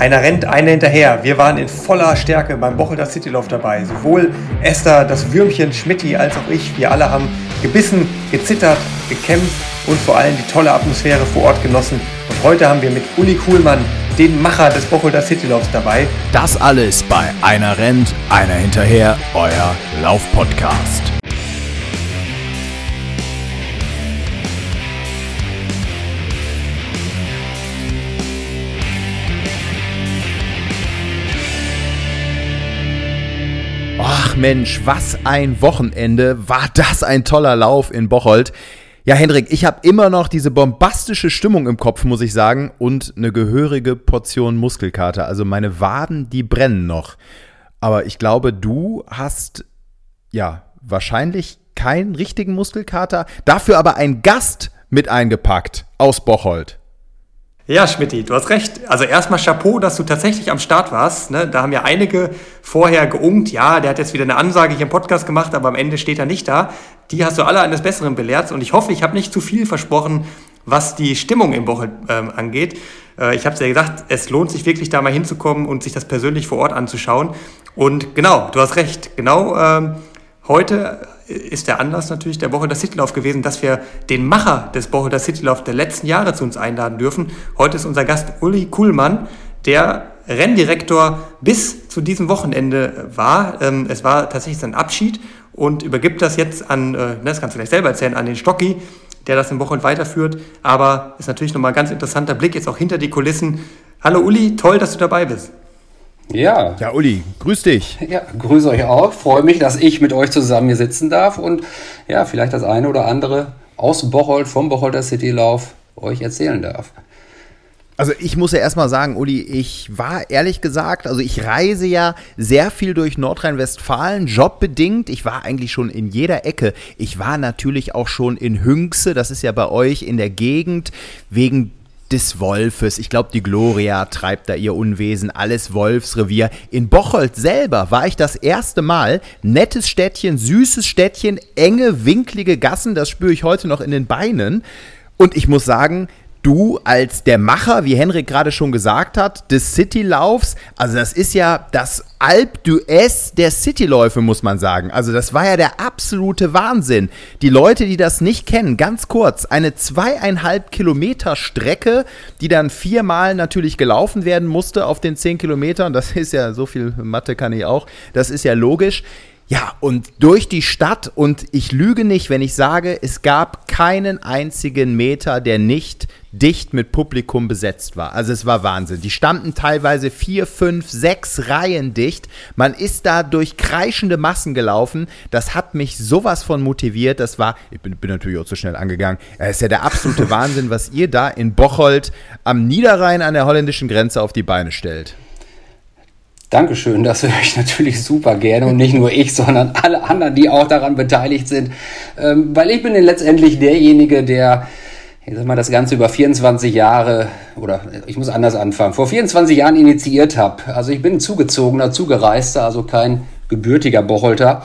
Einer rennt, einer hinterher. Wir waren in voller Stärke beim Bochelter Citylauf dabei. Sowohl Esther, das Würmchen, Schmidti als auch ich. Wir alle haben gebissen, gezittert, gekämpft und vor allem die tolle Atmosphäre vor Ort genossen. Und heute haben wir mit Uli Kuhlmann, den Macher des Bochelter Citylaufs dabei. Das alles bei Einer rennt, einer hinterher, euer Laufpodcast. Mensch, was ein Wochenende. War das ein toller Lauf in Bocholt. Ja, Hendrik, ich habe immer noch diese bombastische Stimmung im Kopf, muss ich sagen, und eine gehörige Portion Muskelkater. Also meine Waden, die brennen noch. Aber ich glaube, du hast ja wahrscheinlich keinen richtigen Muskelkater, dafür aber einen Gast mit eingepackt aus Bocholt. Ja, Schmidti, du hast recht. Also erstmal Chapeau, dass du tatsächlich am Start warst. Ne? Da haben ja einige vorher geungt, ja, der hat jetzt wieder eine Ansage hier im Podcast gemacht, aber am Ende steht er nicht da. Die hast du alle eines Besseren belehrt und ich hoffe, ich habe nicht zu viel versprochen, was die Stimmung im Bochel ähm, angeht. Äh, ich habe es ja gesagt, es lohnt sich wirklich da mal hinzukommen und sich das persönlich vor Ort anzuschauen. Und genau, du hast recht. Genau ähm, heute ist der Anlass natürlich der Woche der Citylauf gewesen, dass wir den Macher des Woche der Citylauf der letzten Jahre zu uns einladen dürfen. Heute ist unser Gast Uli Kuhlmann, der Renndirektor bis zu diesem Wochenende war. Ähm, es war tatsächlich sein Abschied und übergibt das jetzt an, äh, ne, das kannst du gleich selber erzählen, an den Stocki, der das im Wochenende weiterführt. Aber ist natürlich nochmal ein ganz interessanter Blick jetzt auch hinter die Kulissen. Hallo Uli, toll, dass du dabei bist. Ja. Ja, Uli, grüß dich. Ja, grüße euch auch. Freue mich, dass ich mit euch zusammen hier sitzen darf und ja, vielleicht das eine oder andere aus Bocholt, vom Bocholter Citylauf euch erzählen darf. Also ich muss ja erstmal sagen, Uli, ich war ehrlich gesagt, also ich reise ja sehr viel durch Nordrhein-Westfalen, jobbedingt. Ich war eigentlich schon in jeder Ecke. Ich war natürlich auch schon in Hünxe, das ist ja bei euch in der Gegend, wegen des Wolfes. Ich glaube, die Gloria treibt da ihr Unwesen, alles Wolfsrevier. In Bocholt selber war ich das erste Mal. Nettes Städtchen, süßes Städtchen, enge, winklige Gassen, das spüre ich heute noch in den Beinen. Und ich muss sagen, du als der Macher, wie Henrik gerade schon gesagt hat, des Citylaufs, also das ist ja das Alp d'Huez der Cityläufe, muss man sagen. Also das war ja der absolute Wahnsinn. Die Leute, die das nicht kennen, ganz kurz, eine zweieinhalb Kilometer Strecke, die dann viermal natürlich gelaufen werden musste auf den zehn Kilometern. Das ist ja, so viel Mathe kann ich auch, das ist ja logisch. Ja, und durch die Stadt, und ich lüge nicht, wenn ich sage, es gab keinen einzigen Meter, der nicht dicht mit Publikum besetzt war. Also es war Wahnsinn. Die standen teilweise vier, fünf, sechs Reihen dicht. Man ist da durch kreischende Massen gelaufen. Das hat mich sowas von motiviert. Das war, ich bin, bin natürlich auch zu schnell angegangen. Es ist ja der absolute Wahnsinn, was ihr da in Bocholt am Niederrhein an der holländischen Grenze auf die Beine stellt. Dankeschön, das höre ich natürlich super gerne und nicht nur ich, sondern alle anderen, die auch daran beteiligt sind. Ähm, weil ich bin letztendlich derjenige, der ich sag mal, das Ganze über 24 Jahre, oder ich muss anders anfangen, vor 24 Jahren initiiert habe. Also ich bin zugezogener, zugereister, also kein gebürtiger Bocholter.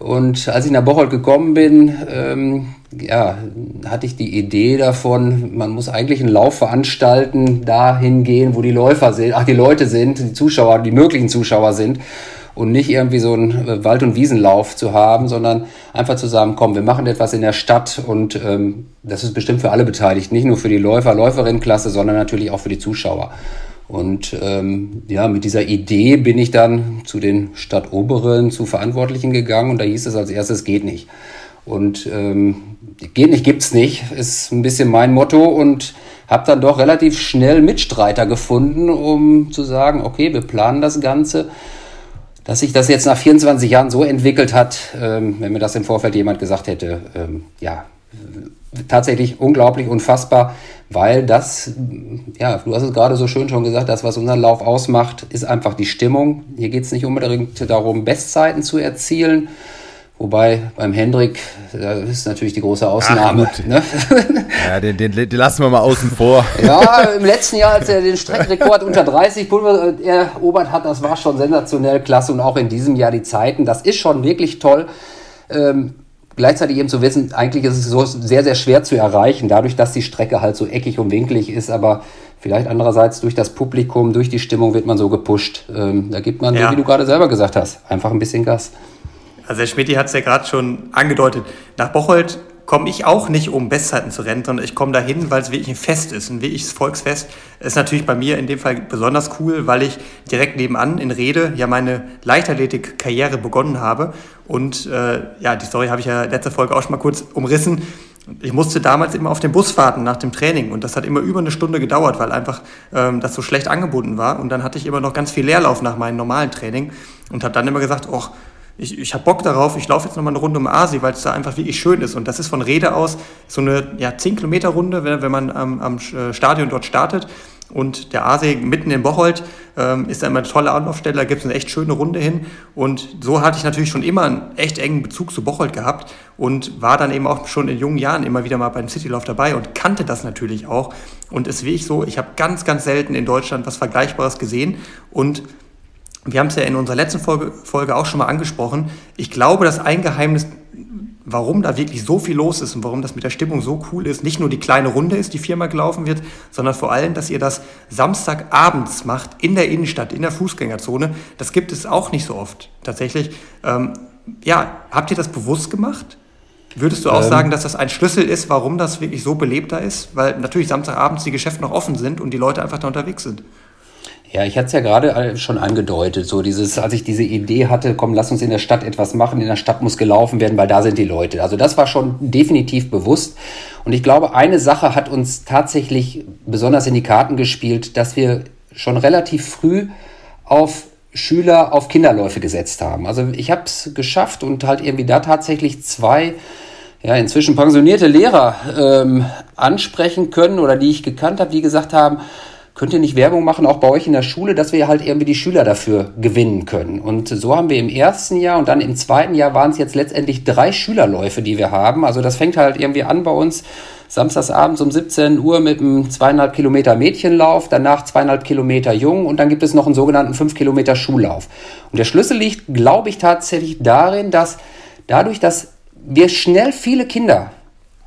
Und als ich nach Bocholt gekommen bin, ähm, ja, hatte ich die Idee davon, man muss eigentlich einen Lauf veranstalten, dahin gehen, wo die Läufer sind, ach, die Leute sind, die Zuschauer, die möglichen Zuschauer sind und nicht irgendwie so einen äh, Wald- und Wiesenlauf zu haben, sondern einfach zu sagen, komm, wir machen etwas in der Stadt und ähm, das ist bestimmt für alle beteiligt, nicht nur für die Läufer, Läuferinnenklasse, sondern natürlich auch für die Zuschauer. Und ähm, ja, mit dieser Idee bin ich dann zu den Stadtoberen, zu Verantwortlichen gegangen und da hieß es als erstes, geht nicht. Und ähm, geht nicht, gibt's nicht, ist ein bisschen mein Motto und habe dann doch relativ schnell Mitstreiter gefunden, um zu sagen, okay, wir planen das Ganze. Dass sich das jetzt nach 24 Jahren so entwickelt hat, ähm, wenn mir das im Vorfeld jemand gesagt hätte, ähm, ja, tatsächlich unglaublich, unfassbar, weil das, ja, du hast es gerade so schön schon gesagt, das, was unseren Lauf ausmacht, ist einfach die Stimmung. Hier geht es nicht unbedingt darum, Bestzeiten zu erzielen. Wobei beim Hendrik, da ist natürlich die große Ausnahme. Ach, ne? Ja, den, den, den, lassen wir mal außen vor. Ja, im letzten Jahr, als er den Streckenrekord unter 30 Pulver erobert hat, das war schon sensationell klasse. Und auch in diesem Jahr die Zeiten, das ist schon wirklich toll. Ähm, gleichzeitig eben zu wissen, eigentlich ist es so sehr, sehr schwer zu erreichen, dadurch, dass die Strecke halt so eckig und winklig ist. Aber Vielleicht andererseits durch das Publikum, durch die Stimmung wird man so gepusht. Ähm, da gibt man, ja. wie du gerade selber gesagt hast, einfach ein bisschen Gas. Also Herr Schmidt hat es ja gerade schon angedeutet. Nach Bocholt komme ich auch nicht, um Bestzeiten zu rennen, sondern ich komme dahin, weil es wirklich ein Fest ist, ein wirkliches Volksfest. Ist natürlich bei mir in dem Fall besonders cool, weil ich direkt nebenan in Rede ja meine Leichtathletik-Karriere begonnen habe. Und äh, ja, die Story habe ich ja letzte Folge auch schon mal kurz umrissen. Ich musste damals immer auf den Bus warten nach dem Training und das hat immer über eine Stunde gedauert, weil einfach ähm, das so schlecht angebunden war. Und dann hatte ich immer noch ganz viel Leerlauf nach meinem normalen Training und habe dann immer gesagt, oh, ich, ich habe Bock darauf, ich laufe jetzt nochmal eine Runde um Asi, weil es da einfach wirklich schön ist. Und das ist von Rede aus so eine ja, 10 Kilometer Runde, wenn, wenn man am, am äh, Stadion dort startet. Und der Aasee mitten in Bocholt ähm, ist immer eine tolle Anlaufstelle, da gibt es eine echt schöne Runde hin. Und so hatte ich natürlich schon immer einen echt engen Bezug zu Bocholt gehabt und war dann eben auch schon in jungen Jahren immer wieder mal beim Citylauf dabei und kannte das natürlich auch. Und es wie ich so, ich habe ganz, ganz selten in Deutschland was Vergleichbares gesehen. Und wir haben es ja in unserer letzten Folge, Folge auch schon mal angesprochen. Ich glaube, dass ein Geheimnis, warum da wirklich so viel los ist und warum das mit der Stimmung so cool ist, nicht nur die kleine Runde ist, die viermal gelaufen wird, sondern vor allem, dass ihr das Samstagabends macht in der Innenstadt, in der Fußgängerzone. Das gibt es auch nicht so oft tatsächlich. Ähm, ja, habt ihr das bewusst gemacht? Würdest du auch ähm, sagen, dass das ein Schlüssel ist, warum das wirklich so belebter ist? Weil natürlich Samstagabends die Geschäfte noch offen sind und die Leute einfach da unterwegs sind. Ja, ich hatte es ja gerade schon angedeutet, so dieses, als ich diese Idee hatte, komm, lass uns in der Stadt etwas machen, in der Stadt muss gelaufen werden, weil da sind die Leute. Also das war schon definitiv bewusst. Und ich glaube, eine Sache hat uns tatsächlich besonders in die Karten gespielt, dass wir schon relativ früh auf Schüler auf Kinderläufe gesetzt haben. Also ich habe es geschafft und halt irgendwie da tatsächlich zwei ja, inzwischen pensionierte Lehrer ähm, ansprechen können oder die ich gekannt habe, die gesagt haben, könnt ihr nicht Werbung machen, auch bei euch in der Schule, dass wir halt irgendwie die Schüler dafür gewinnen können. Und so haben wir im ersten Jahr und dann im zweiten Jahr waren es jetzt letztendlich drei Schülerläufe, die wir haben. Also das fängt halt irgendwie an bei uns samstagsabends um 17 Uhr mit einem zweieinhalb Kilometer Mädchenlauf, danach zweieinhalb Kilometer Jung und dann gibt es noch einen sogenannten fünf Kilometer Schullauf. Und der Schlüssel liegt, glaube ich, tatsächlich darin, dass dadurch, dass wir schnell viele Kinder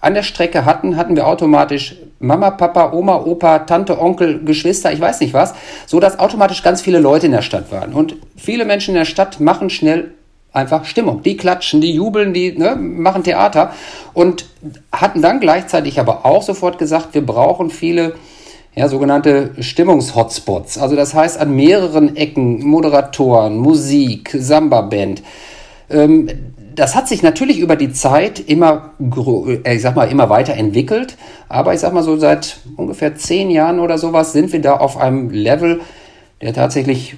an der Strecke hatten, hatten wir automatisch Mama, Papa, Oma, Opa, Tante, Onkel, Geschwister, ich weiß nicht was, so dass automatisch ganz viele Leute in der Stadt waren. Und viele Menschen in der Stadt machen schnell einfach Stimmung. Die klatschen, die jubeln, die ne, machen Theater und hatten dann gleichzeitig aber auch sofort gesagt, wir brauchen viele ja, sogenannte Stimmungshotspots. Also das heißt an mehreren Ecken Moderatoren, Musik, Samba-Band. Ähm, das hat sich natürlich über die Zeit immer, äh, ich sag mal, immer weiter entwickelt. Aber ich sag mal so, seit ungefähr zehn Jahren oder sowas sind wir da auf einem Level, der tatsächlich,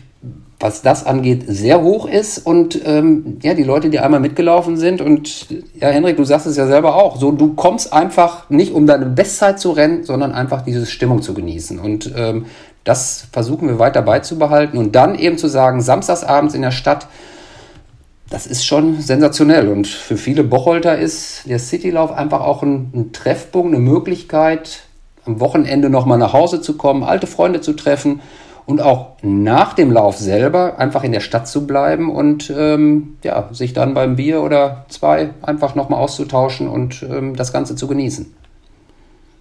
was das angeht, sehr hoch ist. Und ähm, ja, die Leute, die einmal mitgelaufen sind, und ja, Henrik, du sagst es ja selber auch, so du kommst einfach nicht, um deine Bestzeit zu rennen, sondern einfach diese Stimmung zu genießen. Und ähm, das versuchen wir weiter beizubehalten. Und dann eben zu sagen, samstagsabends in der Stadt, das ist schon sensationell. Und für viele Bocholter ist der Citylauf einfach auch ein, ein Treffpunkt, eine Möglichkeit, am Wochenende nochmal nach Hause zu kommen, alte Freunde zu treffen und auch nach dem Lauf selber einfach in der Stadt zu bleiben und ähm, ja, sich dann beim Bier oder zwei einfach nochmal auszutauschen und ähm, das Ganze zu genießen.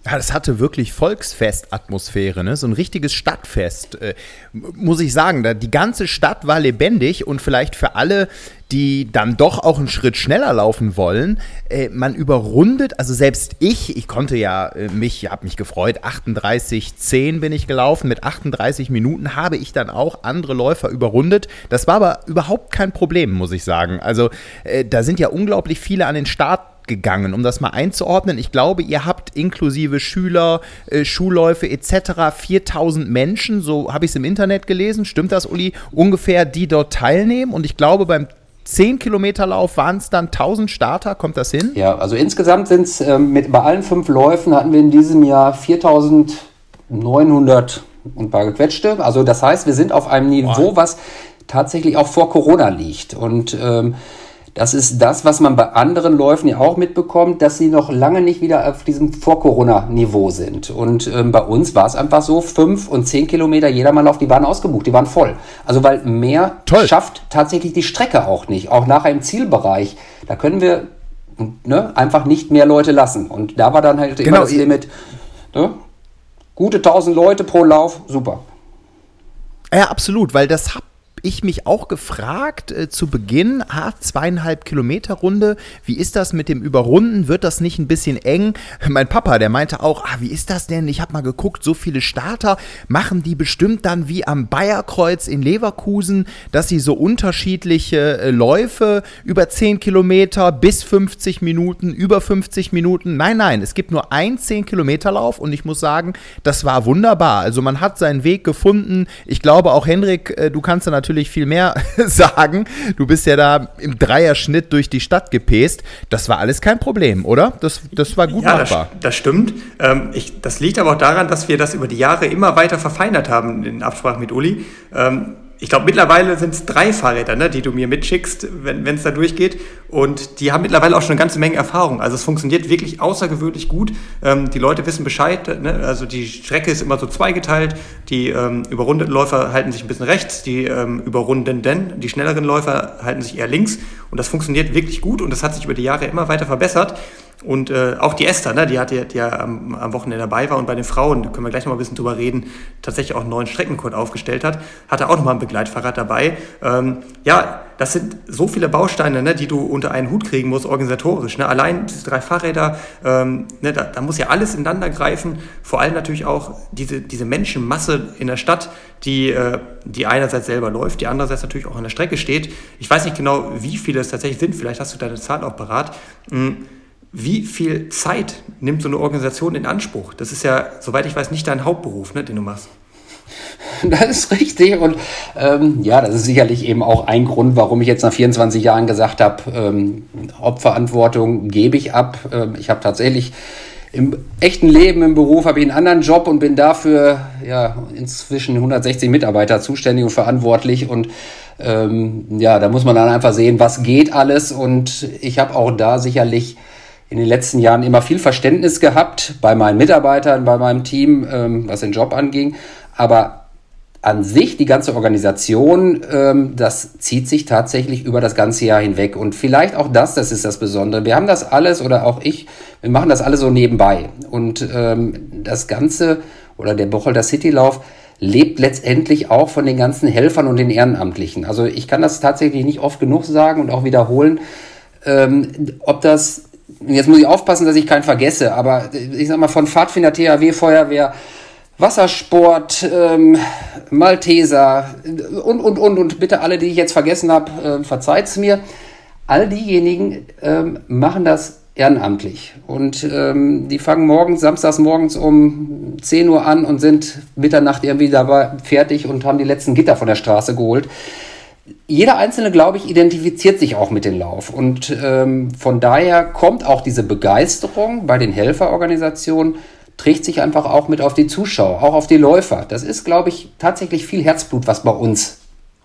Ja, das hatte wirklich Volksfest-Atmosphäre, ne? so ein richtiges Stadtfest, äh, muss ich sagen. Da, die ganze Stadt war lebendig und vielleicht für alle, die dann doch auch einen Schritt schneller laufen wollen, äh, man überrundet, also selbst ich, ich konnte ja äh, mich, habe mich gefreut, 38,10 bin ich gelaufen, mit 38 Minuten habe ich dann auch andere Läufer überrundet. Das war aber überhaupt kein Problem, muss ich sagen. Also äh, da sind ja unglaublich viele an den Start gegangen, um das mal einzuordnen. Ich glaube, ihr habt inklusive Schüler, äh, Schulläufe etc. 4000 Menschen, so habe ich es im Internet gelesen. Stimmt das, Uli? Ungefähr, die dort teilnehmen. Und ich glaube, beim 10 Kilometer Lauf waren es dann 1000 Starter, kommt das hin? Ja, also insgesamt sind es ähm, mit bei allen fünf Läufen hatten wir in diesem Jahr 4900 und ein paar gequetschte. Also das heißt, wir sind auf einem Niveau, wow. was tatsächlich auch vor Corona liegt. Und ähm, das ist das, was man bei anderen Läufen ja auch mitbekommt, dass sie noch lange nicht wieder auf diesem Vor-Corona-Niveau sind. Und ähm, bei uns war es einfach so, fünf und zehn Kilometer Jedermannlauf, die waren ausgebucht, die waren voll. Also weil mehr Toll. schafft tatsächlich die Strecke auch nicht. Auch nachher im Zielbereich, da können wir ne, einfach nicht mehr Leute lassen. Und da war dann halt genau, immer das Limit. Ne? gute 1000 Leute pro Lauf, super. Ja, absolut, weil das habe ich mich auch gefragt äh, zu Beginn, ah, zweieinhalb Kilometer Runde, wie ist das mit dem Überrunden? Wird das nicht ein bisschen eng? Mein Papa, der meinte auch, ah, wie ist das denn? Ich habe mal geguckt, so viele Starter machen die bestimmt dann wie am Bayerkreuz in Leverkusen, dass sie so unterschiedliche äh, Läufe über 10 Kilometer bis 50 Minuten, über 50 Minuten. Nein, nein, es gibt nur ein 10 Kilometer Lauf und ich muss sagen, das war wunderbar. Also man hat seinen Weg gefunden. Ich glaube auch Henrik, äh, du kannst da natürlich natürlich viel mehr sagen. Du bist ja da im Dreierschnitt durch die Stadt gepäst. Das war alles kein Problem, oder? Das, das war gut ja, machbar. Das, das stimmt. Ähm, ich, das liegt aber auch daran, dass wir das über die Jahre immer weiter verfeinert haben in Absprache mit Uli. Ähm, ich glaube, mittlerweile sind es drei Fahrräder, ne, die du mir mitschickst, wenn es da durchgeht. Und die haben mittlerweile auch schon eine ganze Menge Erfahrung. Also es funktioniert wirklich außergewöhnlich gut. Ähm, die Leute wissen Bescheid. Ne? Also die Strecke ist immer so zweigeteilt. Die ähm, überrundeten Läufer halten sich ein bisschen rechts, die ähm, überrundenden, die schnelleren Läufer halten sich eher links. Und das funktioniert wirklich gut und das hat sich über die Jahre immer weiter verbessert. Und äh, auch die Esther, ne, die, hat, die, ja am, am, Wochenende dabei war und bei den Frauen, da können wir gleich noch mal ein bisschen drüber reden, tatsächlich auch einen neuen Streckencode aufgestellt hat, hatte auch noch mal ein Begleitfahrrad dabei. Ähm, ja, das sind so viele Bausteine, ne, die du unter einen Hut kriegen musst, organisatorisch. Ne? Allein diese drei Fahrräder, ähm, ne, da, da, muss ja alles ineinander greifen. Vor allem natürlich auch diese, diese Menschenmasse in der Stadt, die, äh, die einerseits selber läuft, die andererseits natürlich auch an der Strecke steht. Ich weiß nicht genau, wie viele es tatsächlich sind. Vielleicht hast du deine Zahl auch parat. Mhm wie viel Zeit nimmt so eine Organisation in Anspruch? Das ist ja, soweit ich weiß, nicht dein Hauptberuf, ne, den du machst. Das ist richtig und ähm, ja, das ist sicherlich eben auch ein Grund, warum ich jetzt nach 24 Jahren gesagt habe, ähm, Hauptverantwortung gebe ich ab. Ähm, ich habe tatsächlich im echten Leben, im Beruf, habe ich einen anderen Job und bin dafür ja inzwischen 160 Mitarbeiter zuständig und verantwortlich und ähm, ja, da muss man dann einfach sehen, was geht alles und ich habe auch da sicherlich in den letzten Jahren immer viel Verständnis gehabt bei meinen Mitarbeitern, bei meinem Team, ähm, was den Job anging. Aber an sich, die ganze Organisation, ähm, das zieht sich tatsächlich über das ganze Jahr hinweg. Und vielleicht auch das, das ist das Besondere. Wir haben das alles, oder auch ich, wir machen das alles so nebenbei. Und ähm, das Ganze, oder der Bocholder Citylauf, lebt letztendlich auch von den ganzen Helfern und den Ehrenamtlichen. Also ich kann das tatsächlich nicht oft genug sagen und auch wiederholen. Ähm, ob das jetzt muss ich aufpassen, dass ich keinen vergesse, aber ich sag mal von Pfadfinder, THW, Feuerwehr, Wassersport, ähm, Malteser und, und, und, und bitte alle, die ich jetzt vergessen habe, äh, verzeiht's mir. All diejenigen ähm, machen das ehrenamtlich und ähm, die fangen morgens, samstags morgens um 10 Uhr an und sind Mitternacht irgendwie dabei fertig und haben die letzten Gitter von der Straße geholt jeder Einzelne, glaube ich, identifiziert sich auch mit dem Lauf. Und ähm, von daher kommt auch diese Begeisterung bei den Helferorganisationen, trägt sich einfach auch mit auf die Zuschauer, auch auf die Läufer. Das ist, glaube ich, tatsächlich viel Herzblut, was bei uns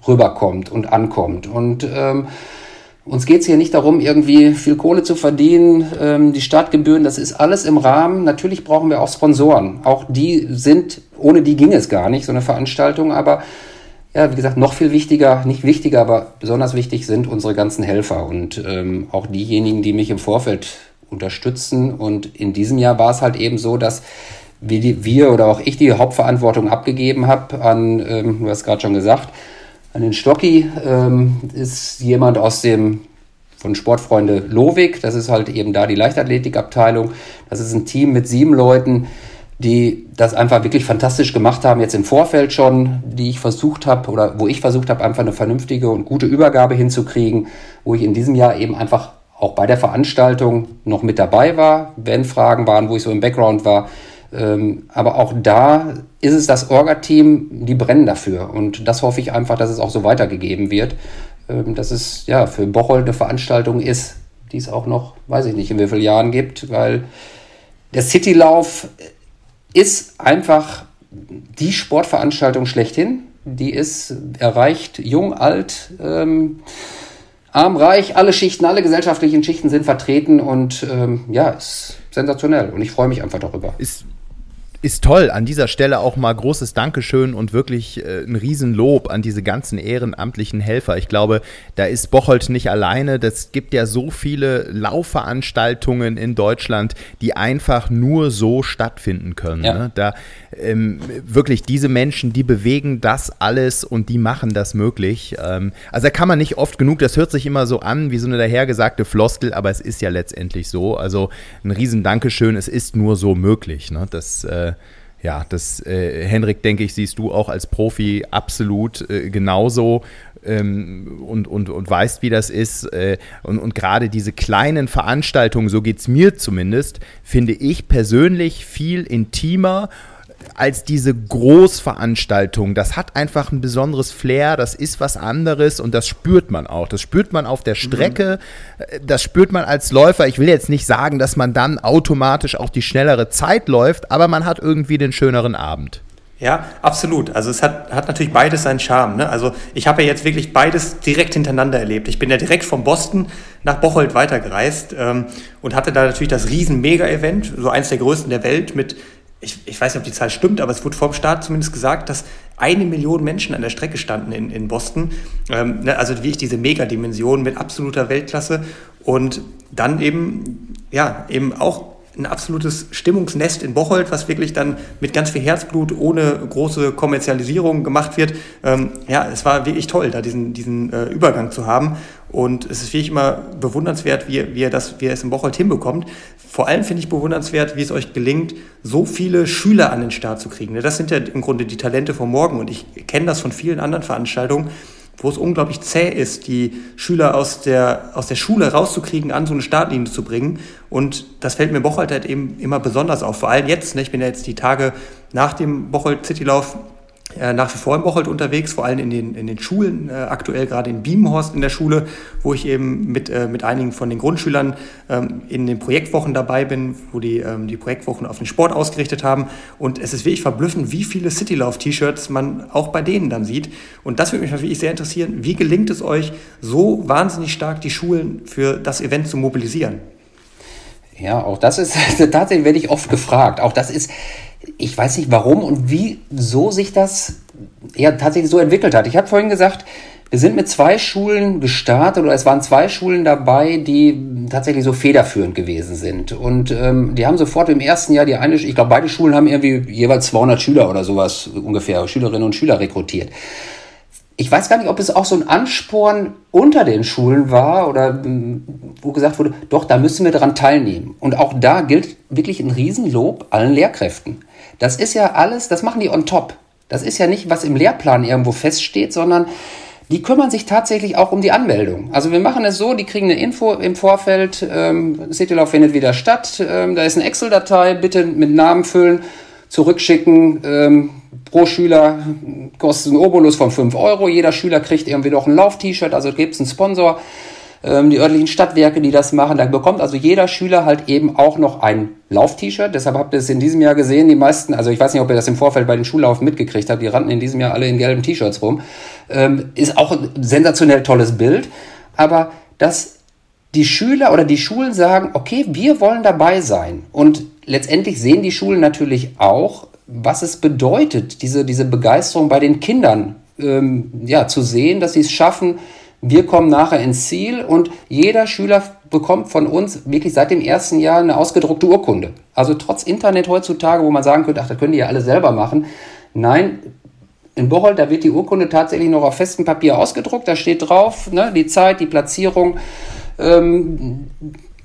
rüberkommt und ankommt. Und ähm, uns geht es hier nicht darum, irgendwie viel Kohle zu verdienen, ähm, die Startgebühren, das ist alles im Rahmen. Natürlich brauchen wir auch Sponsoren. Auch die sind, ohne die ging es gar nicht, so eine Veranstaltung, aber ja, wie gesagt, noch viel wichtiger, nicht wichtiger, aber besonders wichtig sind unsere ganzen Helfer und ähm, auch diejenigen, die mich im Vorfeld unterstützen. Und in diesem Jahr war es halt eben so, dass wir, wir oder auch ich die Hauptverantwortung abgegeben habe an, ähm, du hast gerade schon gesagt, an den Stocki. Ähm, ist jemand aus dem von Sportfreunde Lowig, das ist halt eben da die Leichtathletikabteilung. Das ist ein Team mit sieben Leuten, die das einfach wirklich fantastisch gemacht haben, jetzt im Vorfeld schon, die ich versucht habe oder wo ich versucht habe, einfach eine vernünftige und gute Übergabe hinzukriegen, wo ich in diesem Jahr eben einfach auch bei der Veranstaltung noch mit dabei war, wenn Fragen waren, wo ich so im Background war. Ähm, aber auch da ist es das Orga-Team, die brennen dafür. Und das hoffe ich einfach, dass es auch so weitergegeben wird, ähm, dass es ja für Bocholt eine Veranstaltung ist, die es auch noch, weiß ich nicht, in wie vielen Jahren gibt, weil der Citylauf ist einfach die Sportveranstaltung schlechthin. Die ist erreicht jung, alt, ähm, arm, reich, alle Schichten, alle gesellschaftlichen Schichten sind vertreten und ähm, ja, ist sensationell und ich freue mich einfach darüber. Ist ist toll. An dieser Stelle auch mal großes Dankeschön und wirklich äh, ein Riesenlob an diese ganzen ehrenamtlichen Helfer. Ich glaube, da ist Bocholt nicht alleine. Das gibt ja so viele Laufveranstaltungen in Deutschland, die einfach nur so stattfinden können. Ja. Ne? Da ähm, wirklich diese Menschen, die bewegen das alles und die machen das möglich. Ähm, also da kann man nicht oft genug, das hört sich immer so an wie so eine dahergesagte Floskel, aber es ist ja letztendlich so. Also ein riesen Dankeschön, es ist nur so möglich. Ne? Das äh, ja, das, äh, Henrik, denke ich, siehst du auch als Profi absolut äh, genauso ähm, und, und, und weißt, wie das ist. Äh, und und gerade diese kleinen Veranstaltungen, so geht es mir zumindest, finde ich persönlich viel intimer als diese Großveranstaltung. Das hat einfach ein besonderes Flair, das ist was anderes und das spürt man auch. Das spürt man auf der Strecke, mhm. das spürt man als Läufer. Ich will jetzt nicht sagen, dass man dann automatisch auch die schnellere Zeit läuft, aber man hat irgendwie den schöneren Abend. Ja, absolut. Also es hat, hat natürlich beides seinen Charme. Ne? Also ich habe ja jetzt wirklich beides direkt hintereinander erlebt. Ich bin ja direkt von Boston nach Bocholt weitergereist ähm, und hatte da natürlich das riesen Mega-Event, so eins der größten der Welt mit ich, ich weiß nicht, ob die Zahl stimmt, aber es wurde vor dem Start zumindest gesagt, dass eine Million Menschen an der Strecke standen in, in Boston. Ähm, ne, also wirklich diese Megadimension mit absoluter Weltklasse und dann eben, ja, eben auch ein absolutes Stimmungsnest in Bocholt, was wirklich dann mit ganz viel Herzblut, ohne große Kommerzialisierung gemacht wird. Ähm, ja, es war wirklich toll, da diesen, diesen äh, Übergang zu haben. Und es ist wirklich immer bewundernswert, wie, wie, er das, wie er es in Bocholt hinbekommt. Vor allem finde ich bewundernswert, wie es euch gelingt, so viele Schüler an den Start zu kriegen. Das sind ja im Grunde die Talente von morgen. Und ich kenne das von vielen anderen Veranstaltungen, wo es unglaublich zäh ist, die Schüler aus der, aus der Schule rauszukriegen, an so eine Startlinie zu bringen. Und das fällt mir Bocholt halt eben immer besonders auf. Vor allem jetzt, ne, ich bin ja jetzt die Tage nach dem Bocholt Citylauf nach wie vor in Bocholt unterwegs, vor allem in den, in den Schulen, äh, aktuell gerade in Biemenhorst in der Schule, wo ich eben mit, äh, mit einigen von den Grundschülern ähm, in den Projektwochen dabei bin, wo die ähm, die Projektwochen auf den Sport ausgerichtet haben. Und es ist wirklich verblüffend, wie viele Citylauf-T-Shirts man auch bei denen dann sieht. Und das würde mich wirklich sehr interessieren. Wie gelingt es euch, so wahnsinnig stark die Schulen für das Event zu mobilisieren? Ja, auch das ist tatsächlich werde ich oft gefragt. Auch das ist ich weiß nicht warum und wieso sich das ja tatsächlich so entwickelt hat. Ich habe vorhin gesagt, wir sind mit zwei Schulen gestartet oder es waren zwei Schulen dabei, die tatsächlich so federführend gewesen sind. Und ähm, die haben sofort im ersten Jahr die eine, ich glaube beide Schulen haben irgendwie jeweils 200 Schüler oder sowas ungefähr, Schülerinnen und Schüler rekrutiert. Ich weiß gar nicht, ob es auch so ein Ansporn unter den Schulen war oder hm, wo gesagt wurde, doch, da müssen wir daran teilnehmen. Und auch da gilt wirklich ein Riesenlob allen Lehrkräften. Das ist ja alles, das machen die on top. Das ist ja nicht, was im Lehrplan irgendwo feststeht, sondern die kümmern sich tatsächlich auch um die Anmeldung. Also wir machen es so, die kriegen eine Info im Vorfeld, ähm, Citylauf findet wieder statt, ähm, da ist eine Excel-Datei, bitte mit Namen füllen, zurückschicken, ähm, pro Schüler kostet ein Obolus von 5 Euro, jeder Schüler kriegt irgendwie noch ein Lauf-T-Shirt, also gibt es einen Sponsor ähm, die örtlichen Stadtwerke, die das machen. Da bekommt also jeder Schüler halt eben auch noch ein Lauf-T-Shirt. Deshalb habt ihr es in diesem Jahr gesehen. Die meisten, also ich weiß nicht, ob ihr das im Vorfeld bei den Schullaufen mitgekriegt habt, die rannten in diesem Jahr alle in gelben T-Shirts rum. Ähm, ist auch ein sensationell tolles Bild. Aber dass die Schüler oder die Schulen sagen, okay, wir wollen dabei sein. Und letztendlich sehen die Schulen natürlich auch, was es bedeutet, diese, diese Begeisterung bei den Kindern ähm, ja, zu sehen, dass sie es schaffen, wir kommen nachher ins Ziel und jeder Schüler bekommt von uns wirklich seit dem ersten Jahr eine ausgedruckte Urkunde. Also trotz Internet heutzutage, wo man sagen könnte, ach, das können die ja alle selber machen. Nein, in Bocholt, da wird die Urkunde tatsächlich noch auf festem Papier ausgedruckt. Da steht drauf, ne, die Zeit, die Platzierung. Ähm,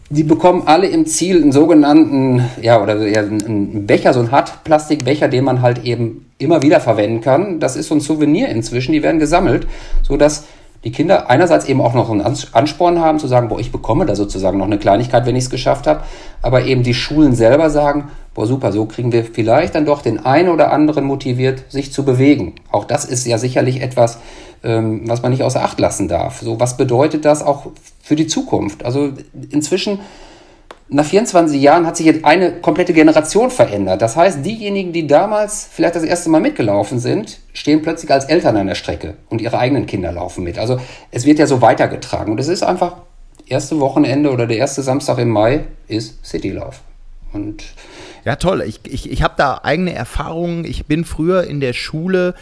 die bekommen alle im Ziel einen sogenannten, ja, oder ja, einen Becher, so einen Hartplastikbecher, den man halt eben immer wieder verwenden kann. Das ist so ein Souvenir inzwischen, die werden gesammelt, sodass die Kinder einerseits eben auch noch einen Ansporn haben, zu sagen, boah, ich bekomme da sozusagen noch eine Kleinigkeit, wenn ich es geschafft habe, aber eben die Schulen selber sagen, boah, super, so kriegen wir vielleicht dann doch den einen oder anderen motiviert, sich zu bewegen. Auch das ist ja sicherlich etwas, ähm, was man nicht außer Acht lassen darf. So, was bedeutet das auch für die Zukunft? Also inzwischen nach 24 Jahren hat sich jetzt eine komplette Generation verändert. Das heißt, diejenigen, die damals vielleicht das erste Mal mitgelaufen sind, stehen plötzlich als Eltern an der Strecke und ihre eigenen Kinder laufen mit. Also es wird ja so weitergetragen. Und es ist einfach, erste Wochenende oder der erste Samstag im Mai ist Citylauf. Und ja, toll. Ich, ich, ich habe da eigene Erfahrungen. Ich bin früher in der Schule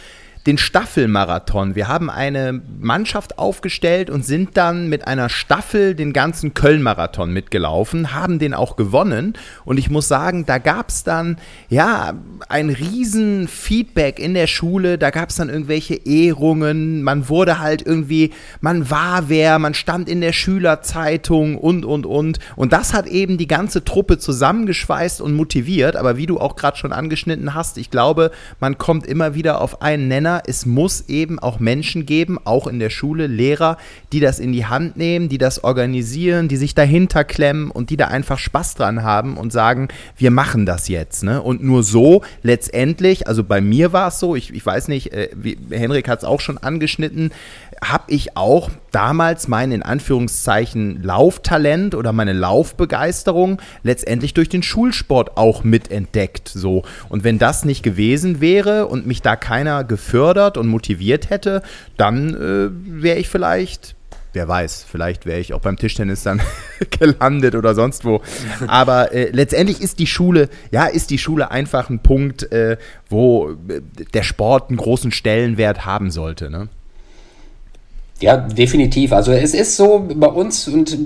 den Staffelmarathon. Wir haben eine Mannschaft aufgestellt und sind dann mit einer Staffel den ganzen Köln-Marathon mitgelaufen, haben den auch gewonnen. Und ich muss sagen, da gab es dann ja ein riesen Feedback in der Schule. Da gab es dann irgendwelche Ehrungen. Man wurde halt irgendwie, man war wer, man stand in der Schülerzeitung und, und, und. Und das hat eben die ganze Truppe zusammengeschweißt und motiviert. Aber wie du auch gerade schon angeschnitten hast, ich glaube, man kommt immer wieder auf einen Nenner. Es muss eben auch Menschen geben, auch in der Schule, Lehrer, die das in die Hand nehmen, die das organisieren, die sich dahinter klemmen und die da einfach Spaß dran haben und sagen, wir machen das jetzt. Ne? Und nur so letztendlich, also bei mir war es so, ich, ich weiß nicht, äh, wie, Henrik hat es auch schon angeschnitten, habe ich auch damals mein in Anführungszeichen Lauftalent oder meine Laufbegeisterung letztendlich durch den Schulsport auch mitentdeckt. So. Und wenn das nicht gewesen wäre und mich da keiner gefördert und motiviert hätte, dann äh, wäre ich vielleicht wer weiß, vielleicht wäre ich auch beim Tischtennis dann gelandet oder sonst wo. Aber äh, letztendlich ist die Schule, ja, ist die Schule einfach ein Punkt, äh, wo äh, der Sport einen großen Stellenwert haben sollte. Ne? Ja, definitiv. Also es ist so bei uns und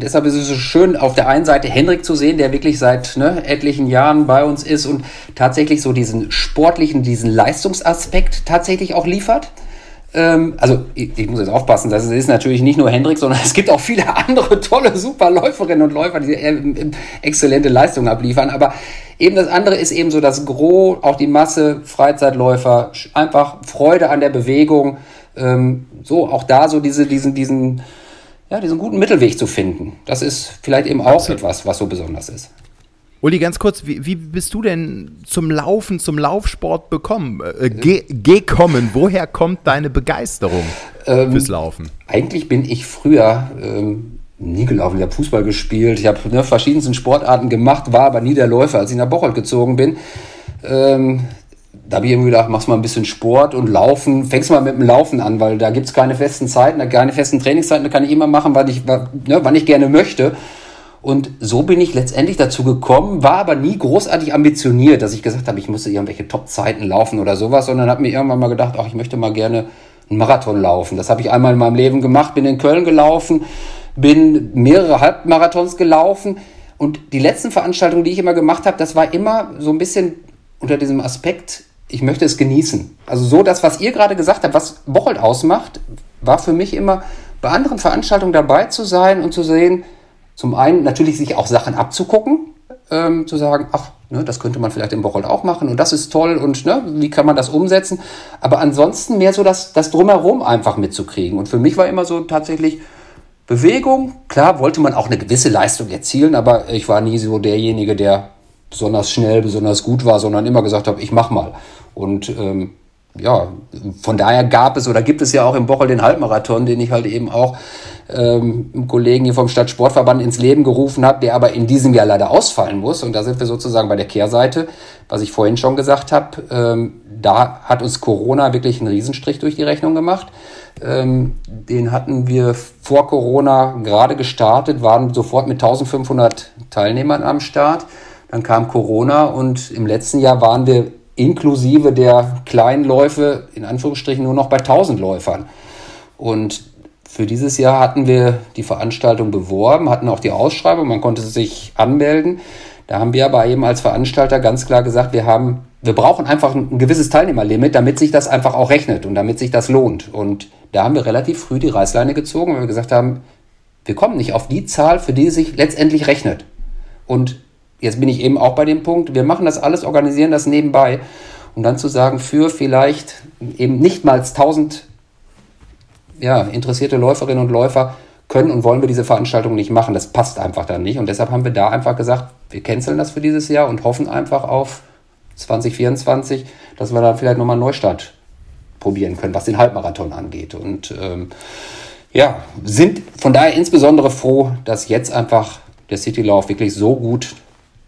deshalb ist es so schön, auf der einen Seite Henrik zu sehen, der wirklich seit ne, etlichen Jahren bei uns ist und tatsächlich so diesen sportlichen, diesen Leistungsaspekt tatsächlich auch liefert. Ähm, also ich, ich, muss jetzt aufpassen, das ist natürlich nicht nur Hendrik, sondern es gibt auch viele andere tolle, super Läuferinnen und Läufer, die exzellente Leistungen abliefern. Aber eben das andere ist eben so das Gros, auch die Masse, Freizeitläufer, einfach Freude an der Bewegung. Ähm, so, auch da so diese, diesen, diesen, ja, diesen guten Mittelweg zu finden. Das ist vielleicht eben auch Absolut. etwas, was so besonders ist. Uli, ganz kurz, wie, wie, bist du denn zum Laufen, zum Laufsport bekommen, äh, ge gekommen? Woher kommt deine Begeisterung ähm, fürs Laufen? Eigentlich bin ich früher ähm, nie gelaufen. Ich habe Fußball gespielt, ich habe ne, verschiedensten Sportarten gemacht, war aber nie der Läufer. Als ich nach Bocholt gezogen bin, ähm, da habe ich irgendwie gedacht, machst mal ein bisschen Sport und Laufen. Fängst mal mit dem Laufen an, weil da gibt es keine festen Zeiten, keine festen Trainingszeiten, da kann ich immer machen, wann ich, ne, wann ich gerne möchte. Und so bin ich letztendlich dazu gekommen, war aber nie großartig ambitioniert, dass ich gesagt habe, ich musste irgendwelche Top-Zeiten laufen oder sowas, sondern habe mir irgendwann mal gedacht, ach, ich möchte mal gerne einen Marathon laufen. Das habe ich einmal in meinem Leben gemacht, bin in Köln gelaufen, bin mehrere Halbmarathons gelaufen. Und die letzten Veranstaltungen, die ich immer gemacht habe, das war immer so ein bisschen unter diesem Aspekt, ich möchte es genießen. Also so das, was ihr gerade gesagt habt, was Bocholt ausmacht, war für mich immer bei anderen Veranstaltungen dabei zu sein und zu sehen, zum einen natürlich sich auch Sachen abzugucken, ähm, zu sagen, ach, ne, das könnte man vielleicht im Bocholt auch machen und das ist toll und ne, wie kann man das umsetzen. Aber ansonsten mehr so das, das Drumherum einfach mitzukriegen. Und für mich war immer so tatsächlich Bewegung. Klar wollte man auch eine gewisse Leistung erzielen, aber ich war nie so derjenige, der besonders schnell, besonders gut war, sondern immer gesagt habe, ich mach mal. Und ähm, ja, von daher gab es oder gibt es ja auch im Bocholt den Halbmarathon, den ich halt eben auch ähm, Kollegen hier vom Stadtsportverband ins Leben gerufen habe, der aber in diesem Jahr leider ausfallen muss. Und da sind wir sozusagen bei der Kehrseite, was ich vorhin schon gesagt habe. Ähm, da hat uns Corona wirklich einen Riesenstrich durch die Rechnung gemacht. Ähm, den hatten wir vor Corona gerade gestartet, waren sofort mit 1500 Teilnehmern am Start. Dann kam Corona und im letzten Jahr waren wir inklusive der kleinen Läufe in Anführungsstrichen nur noch bei 1000 Läufern. Und für dieses Jahr hatten wir die Veranstaltung beworben, hatten auch die Ausschreibung, man konnte sich anmelden. Da haben wir aber eben als Veranstalter ganz klar gesagt, wir haben, wir brauchen einfach ein gewisses Teilnehmerlimit, damit sich das einfach auch rechnet und damit sich das lohnt. Und da haben wir relativ früh die Reißleine gezogen, weil wir gesagt haben, wir kommen nicht auf die Zahl, für die es sich letztendlich rechnet. Und jetzt bin ich eben auch bei dem Punkt, wir machen das alles, organisieren das nebenbei. Und dann zu sagen, für vielleicht eben nicht mal 1000 ja, interessierte Läuferinnen und Läufer können und wollen wir diese Veranstaltung nicht machen. Das passt einfach dann nicht. Und deshalb haben wir da einfach gesagt, wir canceln das für dieses Jahr und hoffen einfach auf 2024, dass wir dann vielleicht nochmal einen Neustart probieren können, was den Halbmarathon angeht. Und ähm, ja, sind von daher insbesondere froh, dass jetzt einfach der Citylauf wirklich so gut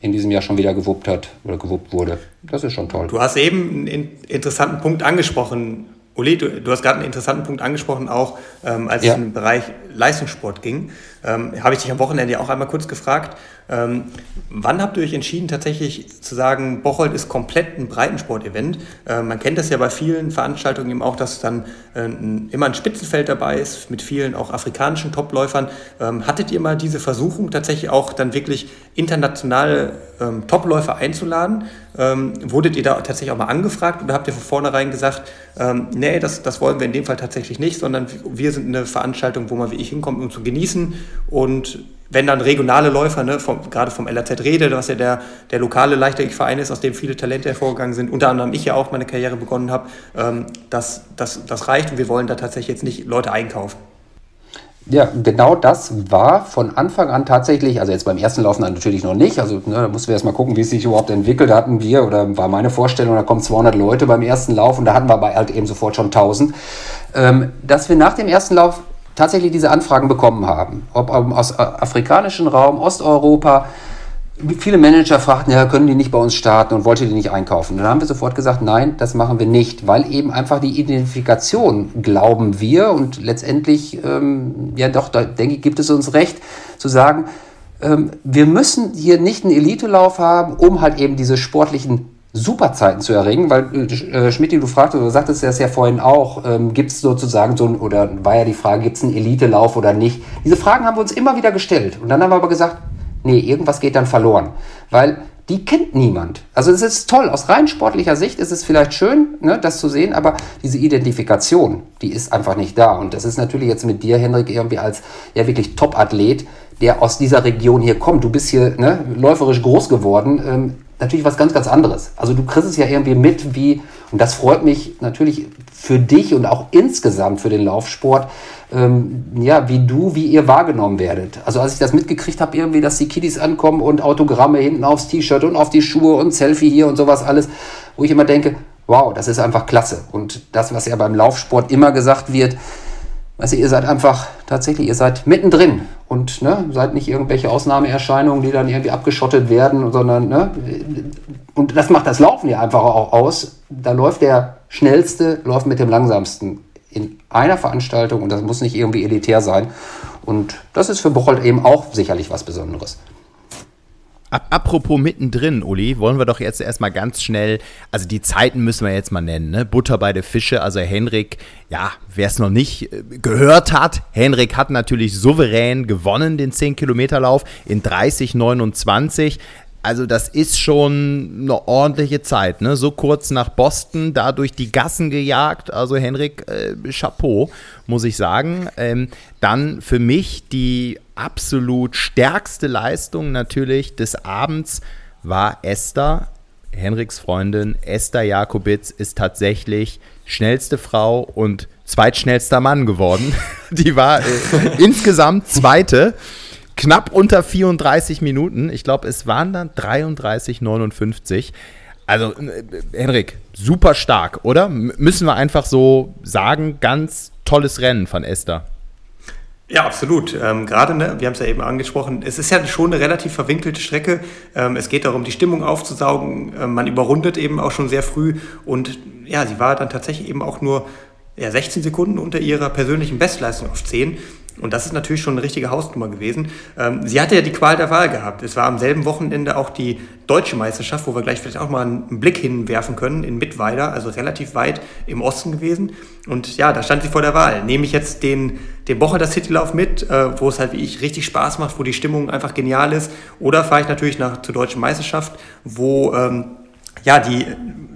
in diesem Jahr schon wieder gewuppt hat oder gewuppt wurde. Das ist schon toll. Du hast eben einen interessanten Punkt angesprochen Uli, du, du hast gerade einen interessanten Punkt angesprochen, auch ähm, als ja. es im Bereich Leistungssport ging. Ähm, Habe ich dich am Wochenende ja auch einmal kurz gefragt, ähm, wann habt ihr euch entschieden, tatsächlich zu sagen, Bocholt ist komplett ein Breitensport-Event? Äh, man kennt das ja bei vielen Veranstaltungen eben auch, dass dann äh, immer ein Spitzenfeld dabei ist, mit vielen auch afrikanischen Topläufern. Ähm, hattet ihr mal diese Versuchung, tatsächlich auch dann wirklich internationale ähm, Topläufer einzuladen? Ähm, wurdet ihr da tatsächlich auch mal angefragt oder habt ihr von vornherein gesagt, ähm, nee, das, das wollen wir in dem Fall tatsächlich nicht, sondern wir sind eine Veranstaltung, wo man wie ich hinkommt, um zu genießen und wenn dann regionale Läufer, ne, vom, gerade vom LAZ Rede, was ja der, der lokale Leichtathletikverein ist, aus dem viele Talente hervorgegangen sind, unter anderem ich ja auch meine Karriere begonnen habe, ähm, das, das, das reicht und wir wollen da tatsächlich jetzt nicht Leute einkaufen. Ja, genau das war von Anfang an tatsächlich, also jetzt beim ersten Laufen natürlich noch nicht, also ne, da mussten wir erstmal gucken, wie es sich überhaupt entwickelt. Da hatten wir, oder war meine Vorstellung, da kommen 200 Leute beim ersten Lauf und da hatten wir aber halt eben sofort schon 1000. Ähm, dass wir nach dem ersten Lauf tatsächlich diese Anfragen bekommen haben, ob aus afrikanischen Raum, Osteuropa, viele Manager fragten, ja, können die nicht bei uns starten und wollte die nicht einkaufen? Dann haben wir sofort gesagt, nein, das machen wir nicht, weil eben einfach die Identifikation, glauben wir, und letztendlich, ähm, ja doch, da denke ich, gibt es uns recht, zu sagen, ähm, wir müssen hier nicht einen Elitelauf haben, um halt eben diese sportlichen Superzeiten zu erringen, weil äh, Schmidt, du fragtest, oder sagtest das ja vorhin auch, ähm, gibt es sozusagen so ein, oder war ja die Frage, gibt es einen Elitelauf oder nicht? Diese Fragen haben wir uns immer wieder gestellt. Und dann haben wir aber gesagt, nee, irgendwas geht dann verloren. Weil die kennt niemand. Also es ist toll, aus rein sportlicher Sicht ist es vielleicht schön, ne, das zu sehen, aber diese Identifikation, die ist einfach nicht da. Und das ist natürlich jetzt mit dir, Henrik, irgendwie als ja wirklich Top-Athlet, der aus dieser Region hier kommt. Du bist hier ne, läuferisch groß geworden. Ähm, natürlich was ganz, ganz anderes. Also du kriegst es ja irgendwie mit, wie, und das freut mich natürlich für dich und auch insgesamt für den Laufsport, ähm, ja, wie du, wie ihr wahrgenommen werdet. Also als ich das mitgekriegt habe, irgendwie, dass die Kiddies ankommen und Autogramme hinten aufs T-Shirt und auf die Schuhe und Selfie hier und sowas alles, wo ich immer denke, wow, das ist einfach klasse. Und das, was ja beim Laufsport immer gesagt wird, Weißt du, ihr seid einfach tatsächlich, ihr seid mittendrin und ne, seid nicht irgendwelche Ausnahmeerscheinungen, die dann irgendwie abgeschottet werden, sondern ne, und das macht das Laufen ja einfach auch aus. Da läuft der schnellste, läuft mit dem langsamsten in einer Veranstaltung und das muss nicht irgendwie elitär sein. Und das ist für Bocholt eben auch sicherlich was Besonderes. Apropos mittendrin, Uli, wollen wir doch jetzt erstmal ganz schnell, also die Zeiten müssen wir jetzt mal nennen, ne? Butter bei der Fische, also Henrik, ja, wer es noch nicht äh, gehört hat, Henrik hat natürlich souverän gewonnen, den 10-Kilometer-Lauf in 30,29. Also das ist schon eine ordentliche Zeit, ne? So kurz nach Boston, da durch die Gassen gejagt. Also Henrik, äh, Chapeau, muss ich sagen. Ähm, dann für mich die absolut stärkste Leistung natürlich des Abends war Esther, Henriks Freundin. Esther Jakobitz ist tatsächlich schnellste Frau und zweitschnellster Mann geworden. Die war äh, insgesamt zweite knapp unter 34 Minuten. Ich glaube, es waren dann 33,59. Also, äh, Henrik, super stark, oder? M müssen wir einfach so sagen, ganz tolles Rennen von Esther. Ja, absolut. Ähm, Gerade, ne, wir haben es ja eben angesprochen, es ist ja schon eine relativ verwinkelte Strecke. Ähm, es geht darum, die Stimmung aufzusaugen. Ähm, man überrundet eben auch schon sehr früh. Und ja, sie war dann tatsächlich eben auch nur ja, 16 Sekunden unter ihrer persönlichen Bestleistung auf 10. Und das ist natürlich schon eine richtige Hausnummer gewesen. Ähm, sie hatte ja die Qual der Wahl gehabt. Es war am selben Wochenende auch die deutsche Meisterschaft, wo wir gleich vielleicht auch mal einen Blick hinwerfen können, in Mittweida, also relativ weit im Osten gewesen. Und ja, da stand sie vor der Wahl. Nehme ich jetzt den, den Bocholt Citylauf mit, äh, wo es halt wie ich richtig Spaß macht, wo die Stimmung einfach genial ist, oder fahre ich natürlich nach, zur deutschen Meisterschaft, wo ähm, ja, die,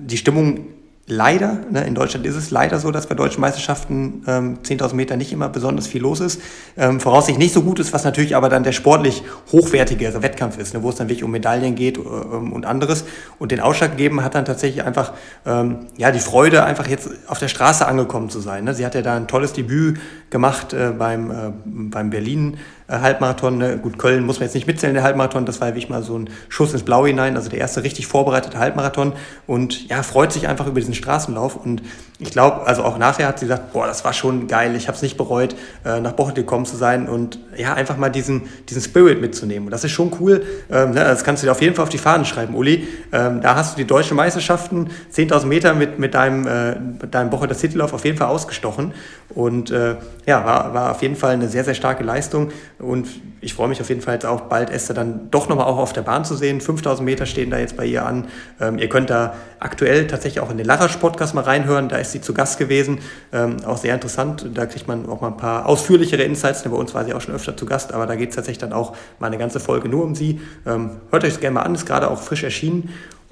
die Stimmung leider, ne, in Deutschland ist es leider so, dass bei deutschen Meisterschaften ähm, 10.000 Meter nicht immer besonders viel los ist. Ähm, voraussichtlich nicht so gut ist, was natürlich aber dann der sportlich hochwertigere Wettkampf ist, ne, wo es dann wirklich um Medaillen geht äh, und anderes. Und den Ausschlag gegeben hat dann tatsächlich einfach ähm, ja, die Freude, einfach jetzt auf der Straße angekommen zu sein. Ne. Sie hat ja da ein tolles Debüt gemacht äh, beim, äh, beim Berlin Halbmarathon. Ne? Gut, Köln muss man jetzt nicht mitzählen, der Halbmarathon. Das war wirklich mal so ein Schuss ins Blaue hinein. Also der erste richtig vorbereitete Halbmarathon. Und ja, freut sich einfach über diesen Straßenlauf und ich glaube, also auch nachher hat sie gesagt, boah, das war schon geil, ich habe es nicht bereut, äh, nach Bochum gekommen zu sein und ja, einfach mal diesen, diesen Spirit mitzunehmen. Und das ist schon cool, ähm, ne, das kannst du dir auf jeden Fall auf die Fahnen schreiben, Uli. Ähm, da hast du die deutschen Meisterschaften, 10.000 Meter mit, mit deinem, äh, mit deinem Bochumer Citylauf auf jeden Fall ausgestochen und äh, ja, war, war auf jeden Fall eine sehr, sehr starke Leistung und ich freue mich auf jeden Fall jetzt auch bald Esther dann doch nochmal auch auf der Bahn zu sehen. 5000 Meter stehen da jetzt bei ihr an. Ähm, ihr könnt da aktuell tatsächlich auch in den Larasch-Podcast mal reinhören. Da ist sie zu Gast gewesen. Ähm, auch sehr interessant. Da kriegt man auch mal ein paar ausführlichere Insights. Bei uns war sie auch schon öfter zu Gast, aber da geht es tatsächlich dann auch mal eine ganze Folge nur um sie. Ähm, hört euch das gerne mal an, ist gerade auch frisch erschienen.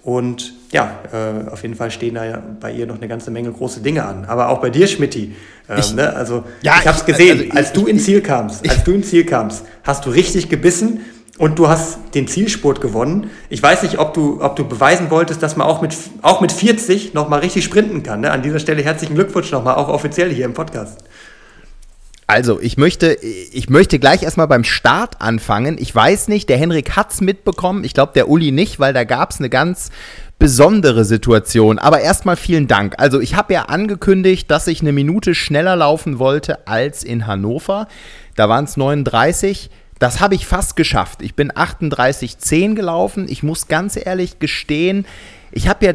Und ja, äh, auf jeden Fall stehen da ja bei ihr noch eine ganze Menge große Dinge an. Aber auch bei dir, Schmidti. Ähm, ich, ne? Also ja, ich habe es gesehen, also, als du ins Ziel kamst, ich, als du ins Ziel kamst, hast du richtig gebissen und du hast den Zielsport gewonnen. Ich weiß nicht, ob du, ob du beweisen wolltest, dass man auch mit, auch mit 40 nochmal richtig sprinten kann. Ne? An dieser Stelle herzlichen Glückwunsch nochmal, auch offiziell hier im Podcast. Also, ich möchte, ich möchte gleich erstmal beim Start anfangen. Ich weiß nicht, der Henrik hat's mitbekommen. Ich glaube, der Uli nicht, weil da gab's eine ganz besondere Situation. Aber erstmal vielen Dank. Also, ich habe ja angekündigt, dass ich eine Minute schneller laufen wollte als in Hannover. Da waren es 39. Das habe ich fast geschafft. Ich bin 38,10 gelaufen. Ich muss ganz ehrlich gestehen, ich habe ja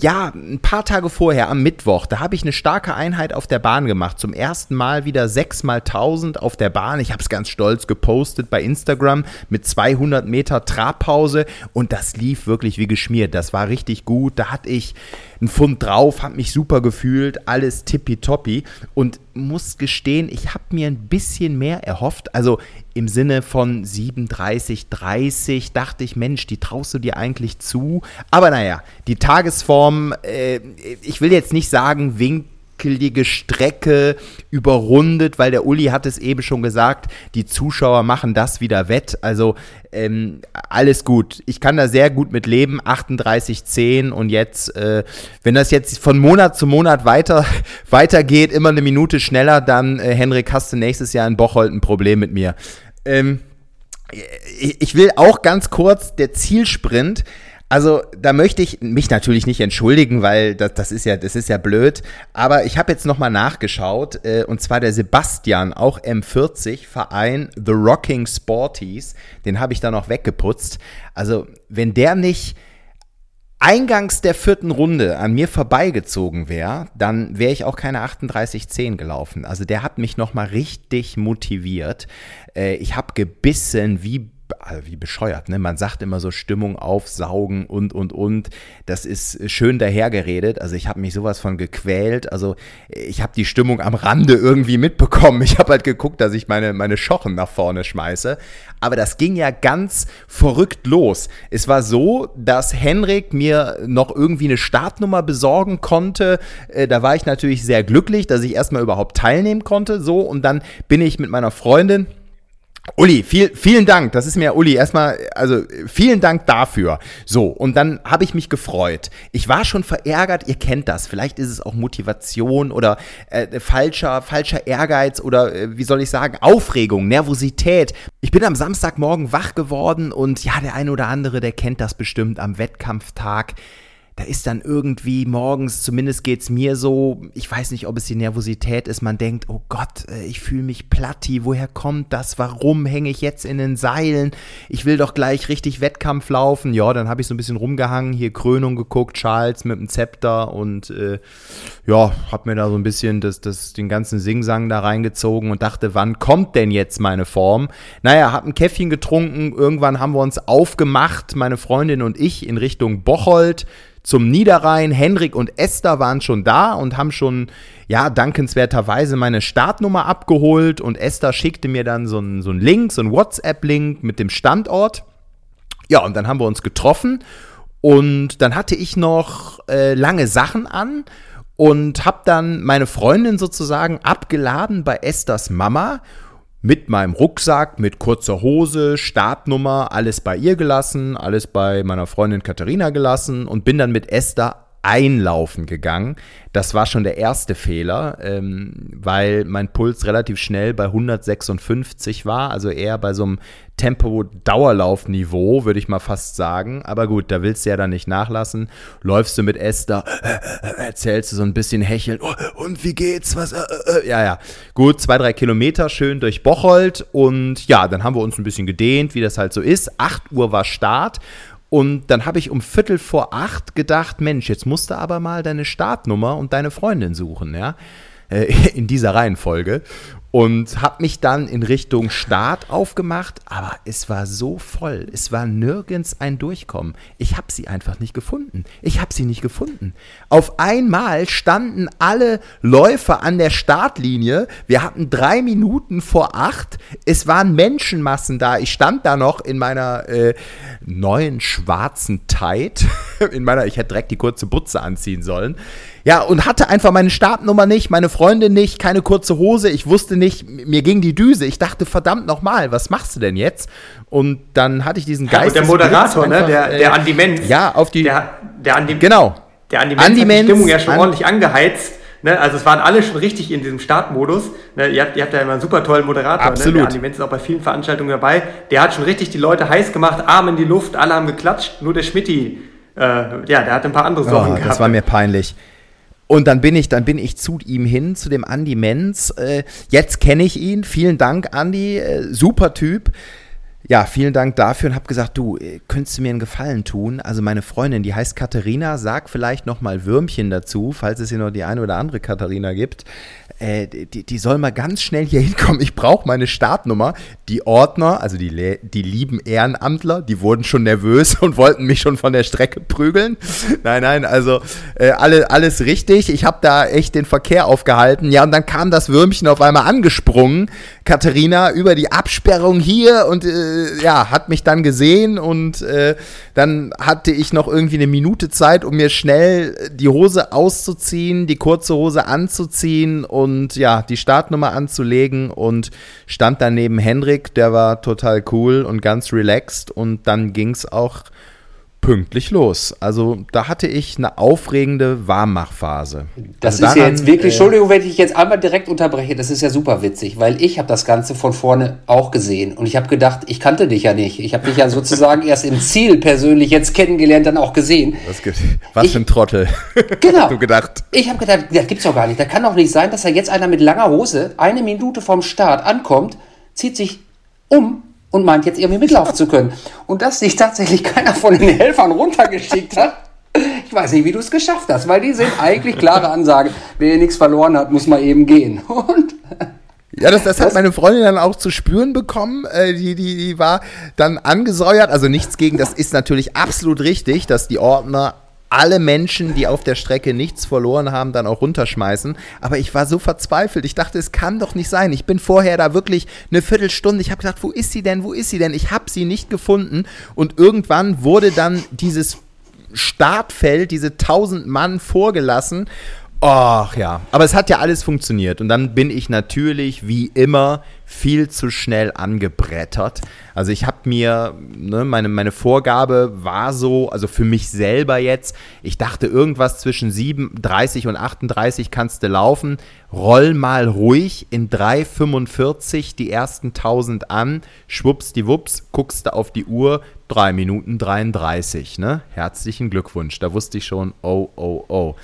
ja, ein paar Tage vorher, am Mittwoch, da habe ich eine starke Einheit auf der Bahn gemacht. Zum ersten Mal wieder 6 mal 1000 auf der Bahn. Ich habe es ganz stolz gepostet bei Instagram mit 200 Meter Trabpause und das lief wirklich wie geschmiert. Das war richtig gut. Da hatte ich einen Pfund drauf, habe mich super gefühlt, alles tippitoppi und muss gestehen, ich habe mir ein bisschen mehr erhofft. Also im Sinne von 37, 30 dachte ich, Mensch, die traust du dir eigentlich zu. Aber naja, die Tagesform, äh, ich will jetzt nicht sagen, winkt wackelige Strecke überrundet, weil der Uli hat es eben schon gesagt, die Zuschauer machen das wieder wett. Also ähm, alles gut. Ich kann da sehr gut mit leben. 38,10 und jetzt, äh, wenn das jetzt von Monat zu Monat weiter weitergeht, immer eine Minute schneller, dann, äh, Henrik, hast du nächstes Jahr in Bocholt ein Problem mit mir. Ähm, ich will auch ganz kurz der Zielsprint. Also da möchte ich mich natürlich nicht entschuldigen, weil das, das ist ja das ist ja blöd. Aber ich habe jetzt noch mal nachgeschaut äh, und zwar der Sebastian, auch M40 Verein The Rocking Sporties, den habe ich da noch weggeputzt. Also wenn der nicht eingangs der vierten Runde an mir vorbeigezogen wäre, dann wäre ich auch keine 38-10 gelaufen. Also der hat mich noch mal richtig motiviert. Äh, ich habe gebissen wie wie bescheuert, ne? Man sagt immer so Stimmung aufsaugen und und und. Das ist schön dahergeredet. Also ich habe mich sowas von gequält. Also ich habe die Stimmung am Rande irgendwie mitbekommen. Ich habe halt geguckt, dass ich meine meine Schochen nach vorne schmeiße. Aber das ging ja ganz verrückt los. Es war so, dass Henrik mir noch irgendwie eine Startnummer besorgen konnte. Äh, da war ich natürlich sehr glücklich, dass ich erstmal überhaupt teilnehmen konnte. So und dann bin ich mit meiner Freundin Uli, viel, vielen Dank. Das ist mir, Uli, erstmal, also vielen Dank dafür. So, und dann habe ich mich gefreut. Ich war schon verärgert, ihr kennt das. Vielleicht ist es auch Motivation oder äh, falscher, falscher Ehrgeiz oder äh, wie soll ich sagen, Aufregung, Nervosität. Ich bin am Samstagmorgen wach geworden und ja, der eine oder andere, der kennt das bestimmt am Wettkampftag da ist dann irgendwie morgens, zumindest geht es mir so, ich weiß nicht, ob es die Nervosität ist, man denkt, oh Gott, äh, ich fühle mich platti, woher kommt das, warum hänge ich jetzt in den Seilen, ich will doch gleich richtig Wettkampf laufen. Ja, dann habe ich so ein bisschen rumgehangen, hier Krönung geguckt, Charles mit dem Zepter und äh, ja, habe mir da so ein bisschen das, das, den ganzen Singsang da reingezogen und dachte, wann kommt denn jetzt meine Form? Naja, habe ein Käffchen getrunken, irgendwann haben wir uns aufgemacht, meine Freundin und ich, in Richtung Bocholt zum Niederrhein. Henrik und Esther waren schon da und haben schon, ja, dankenswerterweise meine Startnummer abgeholt und Esther schickte mir dann so einen so Link, so einen WhatsApp-Link mit dem Standort. Ja, und dann haben wir uns getroffen und dann hatte ich noch äh, lange Sachen an und habe dann meine Freundin sozusagen abgeladen bei Esthers Mama mit meinem Rucksack, mit kurzer Hose, Startnummer, alles bei ihr gelassen, alles bei meiner Freundin Katharina gelassen und bin dann mit Esther einlaufen gegangen. Das war schon der erste Fehler, ähm, weil mein Puls relativ schnell bei 156 war, also eher bei so einem Tempo-Dauerlaufniveau, würde ich mal fast sagen. Aber gut, da willst du ja dann nicht nachlassen. Läufst du mit Esther, äh, äh, erzählst du so ein bisschen hecheln. Oh, und wie geht's? Was? Äh, äh, äh, ja, ja. Gut, zwei, drei Kilometer schön durch Bocholt. Und ja, dann haben wir uns ein bisschen gedehnt, wie das halt so ist. 8 Uhr war Start. Und dann habe ich um Viertel vor acht gedacht, Mensch, jetzt musst du aber mal deine Startnummer und deine Freundin suchen, ja. Äh, in dieser Reihenfolge und habe mich dann in Richtung Start aufgemacht, aber es war so voll, es war nirgends ein Durchkommen. Ich habe sie einfach nicht gefunden. Ich habe sie nicht gefunden. Auf einmal standen alle Läufer an der Startlinie. Wir hatten drei Minuten vor acht. Es waren Menschenmassen da. Ich stand da noch in meiner äh, neuen schwarzen Tight. In meiner, ich hätte direkt die kurze Butze anziehen sollen. Ja, und hatte einfach meine Startnummer nicht, meine Freundin nicht, keine kurze Hose. Ich wusste nicht, mir ging die Düse. Ich dachte, verdammt nochmal, was machst du denn jetzt? Und dann hatte ich diesen Geist. Ja, und der Moderator, ne, der, der Andi Menz. Ja, auf die. Der, der Andi, genau. Der Andi Menz Andi hat die Stimmung ja schon an, ordentlich angeheizt. Ne, also es waren alle schon richtig in diesem Startmodus. Ne, ihr, habt, ihr habt ja immer einen super tollen Moderator. Absolut. Ne? Der Andi Menz ist auch bei vielen Veranstaltungen dabei. Der hat schon richtig die Leute heiß gemacht, Arm in die Luft, alle haben geklatscht. Nur der Schmidti, äh, ja, der hat ein paar andere Sorgen oh, gehabt. Das war mir peinlich. Und dann bin ich, dann bin ich zu ihm hin, zu dem Andy Menz. Äh, jetzt kenne ich ihn. Vielen Dank, Andy. Äh, super Typ. Ja, vielen Dank dafür und habe gesagt, du, äh, könntest du mir einen Gefallen tun? Also meine Freundin, die heißt Katharina, sag vielleicht noch mal Würmchen dazu, falls es hier noch die eine oder andere Katharina gibt äh, die, die soll mal ganz schnell hier hinkommen. Ich brauche meine Startnummer. Die Ordner, also die, die lieben Ehrenamtler, die wurden schon nervös und wollten mich schon von der Strecke prügeln. Nein, nein, also äh, alle, alles richtig. Ich habe da echt den Verkehr aufgehalten. Ja, und dann kam das Würmchen auf einmal angesprungen, Katharina, über die Absperrung hier und äh, ja, hat mich dann gesehen und äh, dann hatte ich noch irgendwie eine Minute Zeit, um mir schnell die Hose auszuziehen, die kurze Hose anzuziehen und ja, die Startnummer anzulegen und stand dann neben Henrik, der war total cool und ganz relaxed und dann ging es auch pünktlich los. Also da hatte ich eine aufregende Warmmachphase. Das also ist daran, ja jetzt wirklich, äh, Entschuldigung, wenn ich jetzt einmal direkt unterbreche, das ist ja super witzig, weil ich habe das Ganze von vorne auch gesehen und ich habe gedacht, ich kannte dich ja nicht. Ich habe dich ja sozusagen erst im Ziel persönlich jetzt kennengelernt, dann auch gesehen. Was, was ich, für ein Trottel. Genau. du gedacht. Ich habe gedacht, das gibt's doch gar nicht. Da kann doch nicht sein, dass da jetzt einer mit langer Hose eine Minute vom Start ankommt, zieht sich um und meint jetzt irgendwie mitlaufen zu können. Und dass sich tatsächlich keiner von den Helfern runtergeschickt hat, ich weiß nicht, wie du es geschafft hast, weil die sind eigentlich klare Ansagen. Wer nichts verloren hat, muss mal eben gehen. Und ja, das, das hat meine Freundin dann auch zu spüren bekommen. Äh, die, die, die war dann angesäuert. Also nichts gegen, das ist natürlich absolut richtig, dass die Ordner alle Menschen, die auf der Strecke nichts verloren haben, dann auch runterschmeißen. Aber ich war so verzweifelt. Ich dachte, es kann doch nicht sein. Ich bin vorher da wirklich eine Viertelstunde. Ich habe gedacht, wo ist sie denn? Wo ist sie denn? Ich habe sie nicht gefunden. Und irgendwann wurde dann dieses Startfeld, diese 1000 Mann vorgelassen. Ach ja, aber es hat ja alles funktioniert. Und dann bin ich natürlich wie immer viel zu schnell angebrettert. Also ich habe mir, ne, meine, meine Vorgabe war so, also für mich selber jetzt, ich dachte irgendwas zwischen 37 und 38 kannst du laufen. Roll mal ruhig in 3,45 die ersten 1000 an, schwuppsdiwupps, guckst du auf die Uhr, 3 Minuten 33. Ne? Herzlichen Glückwunsch. Da wusste ich schon, oh, oh, oh.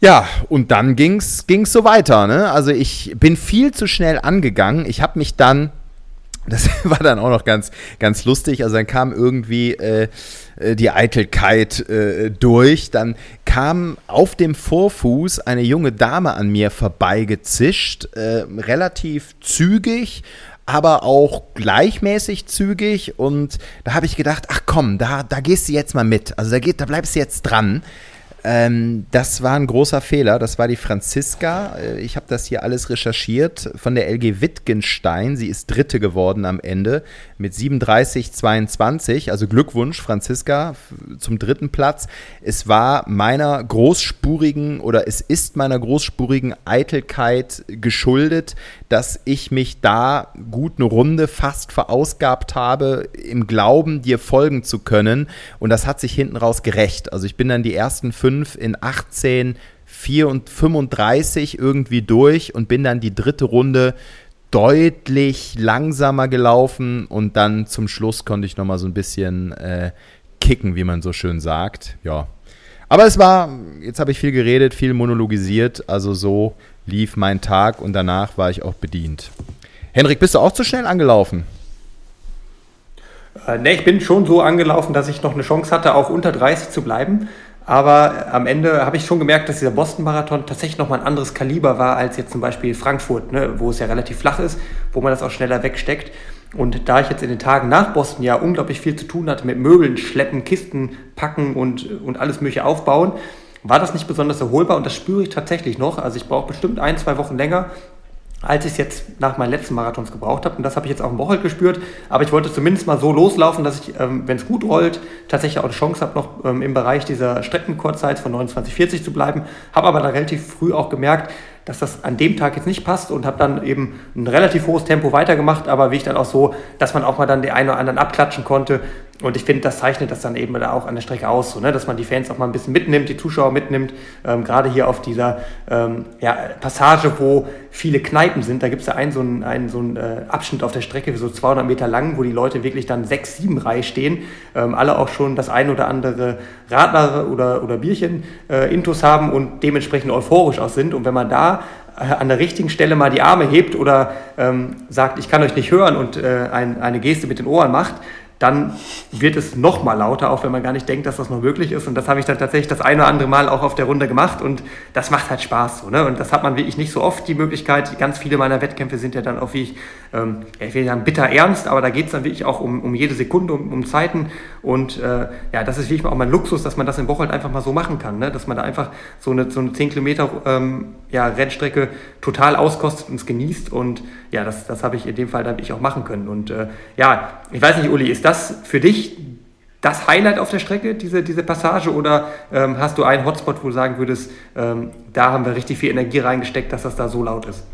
Ja, und dann ging's ging's so weiter. Ne? Also ich bin viel zu schnell angegangen. Ich habe mich dann, das war dann auch noch ganz ganz lustig. Also dann kam irgendwie äh, äh, die Eitelkeit äh, durch. Dann kam auf dem Vorfuß eine junge Dame an mir vorbeigezischt, äh, relativ zügig aber auch gleichmäßig zügig und da habe ich gedacht, ach komm, da, da gehst du jetzt mal mit. Also da, geht, da bleibst du jetzt dran. Ähm, das war ein großer Fehler. Das war die Franziska. Äh, ich habe das hier alles recherchiert von der LG Wittgenstein. Sie ist Dritte geworden am Ende mit 37,22. Also Glückwunsch, Franziska, zum dritten Platz. Es war meiner großspurigen oder es ist meiner großspurigen Eitelkeit geschuldet, dass ich mich da gut eine Runde fast verausgabt habe, im Glauben, dir folgen zu können. Und das hat sich hinten raus gerecht. Also ich bin dann die ersten fünf 5 in 18, 4 und 35 irgendwie durch und bin dann die dritte Runde deutlich langsamer gelaufen und dann zum Schluss konnte ich nochmal so ein bisschen äh, kicken, wie man so schön sagt. Ja. Aber es war, jetzt habe ich viel geredet, viel monologisiert, also so lief mein Tag und danach war ich auch bedient. Henrik, bist du auch zu schnell angelaufen? Äh, ne, ich bin schon so angelaufen, dass ich noch eine Chance hatte, auch unter 30 zu bleiben. Aber am Ende habe ich schon gemerkt, dass dieser Boston-Marathon tatsächlich nochmal ein anderes Kaliber war als jetzt zum Beispiel Frankfurt, ne, wo es ja relativ flach ist, wo man das auch schneller wegsteckt. Und da ich jetzt in den Tagen nach Boston ja unglaublich viel zu tun hatte mit Möbeln, Schleppen, Kisten, Packen und, und alles Mögliche aufbauen, war das nicht besonders erholbar und das spüre ich tatsächlich noch. Also ich brauche bestimmt ein, zwei Wochen länger, als ich es jetzt nach meinen letzten Marathons gebraucht habe. Und das habe ich jetzt auch im Wochenende gespürt. Aber ich wollte zumindest mal so loslaufen, dass ich, ähm, wenn es gut rollt, tatsächlich auch eine Chance habe, noch ähm, im Bereich dieser Streckenkurzzeit von 29,40 zu bleiben. Habe aber dann relativ früh auch gemerkt, dass das an dem Tag jetzt nicht passt und habe dann eben ein relativ hohes Tempo weitergemacht, aber wie ich dann auch so, dass man auch mal dann den einen oder anderen abklatschen konnte. Und ich finde, das zeichnet das dann eben da auch an der Strecke aus, so, ne? dass man die Fans auch mal ein bisschen mitnimmt, die Zuschauer mitnimmt. Ähm, Gerade hier auf dieser ähm, ja, Passage, wo viele Kneipen sind, da gibt es ja einen so einen, einen, so einen äh, Abschnitt auf der Strecke, so 200 Meter lang, wo die Leute wirklich dann sechs, sieben Reihe stehen, ähm, alle auch schon das ein oder andere Radler oder, oder Bierchen äh, intus haben und dementsprechend euphorisch auch sind. Und wenn man da äh, an der richtigen Stelle mal die Arme hebt oder ähm, sagt, ich kann euch nicht hören und äh, ein, eine Geste mit den Ohren macht, dann wird es noch mal lauter, auch wenn man gar nicht denkt, dass das noch möglich ist. Und das habe ich dann tatsächlich das eine oder andere Mal auch auf der Runde gemacht und das macht halt Spaß. So, ne? Und das hat man wirklich nicht so oft die Möglichkeit. Ganz viele meiner Wettkämpfe sind ja dann auch wie ich, ähm, ich will sagen, bitter ernst, aber da geht es dann wirklich auch um, um jede Sekunde, um, um Zeiten. Und äh, ja, das ist wirklich auch mein Luxus, dass man das in Woche halt einfach mal so machen kann. Ne? Dass man da einfach so eine, so eine 10 Kilometer ähm, ja, Rennstrecke total auskostet und es genießt. Und ja, das, das habe ich in dem Fall dann ich auch machen können. Und äh, ja, ich weiß nicht, Uli, ist das für dich das Highlight auf der Strecke, diese, diese Passage, oder ähm, hast du einen Hotspot, wo du sagen würdest, ähm, da haben wir richtig viel Energie reingesteckt, dass das da so laut ist?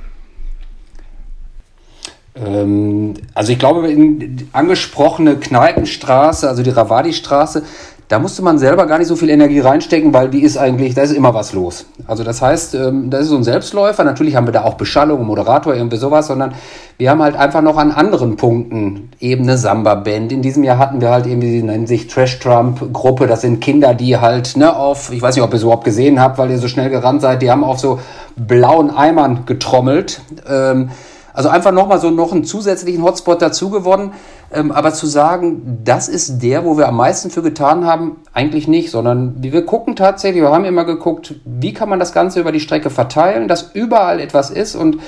Ähm, also ich glaube, in angesprochene Kneipenstraße, also die Ravadi-Straße, da musste man selber gar nicht so viel Energie reinstecken, weil die ist eigentlich, da ist immer was los. Also das heißt, ähm, das ist so ein Selbstläufer. Natürlich haben wir da auch Beschallung, Moderator, irgendwie sowas, sondern wir haben halt einfach noch an anderen Punkten eben eine Samba-Band. In diesem Jahr hatten wir halt irgendwie, die nennen sich Trash-Trump-Gruppe. Das sind Kinder, die halt ne, auf, ich weiß nicht, ob ihr es überhaupt gesehen habt, weil ihr so schnell gerannt seid, die haben auf so blauen Eimern getrommelt. Ähm, also einfach nochmal so noch einen zusätzlichen Hotspot dazu gewonnen. Ähm, aber zu sagen, das ist der, wo wir am meisten für getan haben, eigentlich nicht, sondern wir gucken tatsächlich, wir haben immer geguckt, wie kann man das Ganze über die Strecke verteilen, dass überall etwas ist und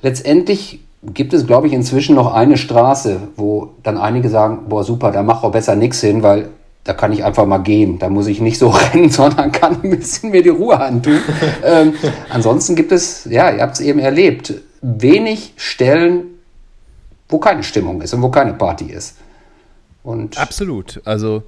letztendlich gibt es, glaube ich, inzwischen noch eine Straße, wo dann einige sagen, boah, super, da mach auch besser nichts hin, weil da kann ich einfach mal gehen. Da muss ich nicht so rennen, sondern kann ein bisschen mir die Ruhe antun. ähm, ansonsten gibt es, ja, ihr habt es eben erlebt, wenig Stellen, wo keine Stimmung ist und wo keine Party ist. Und Absolut. Also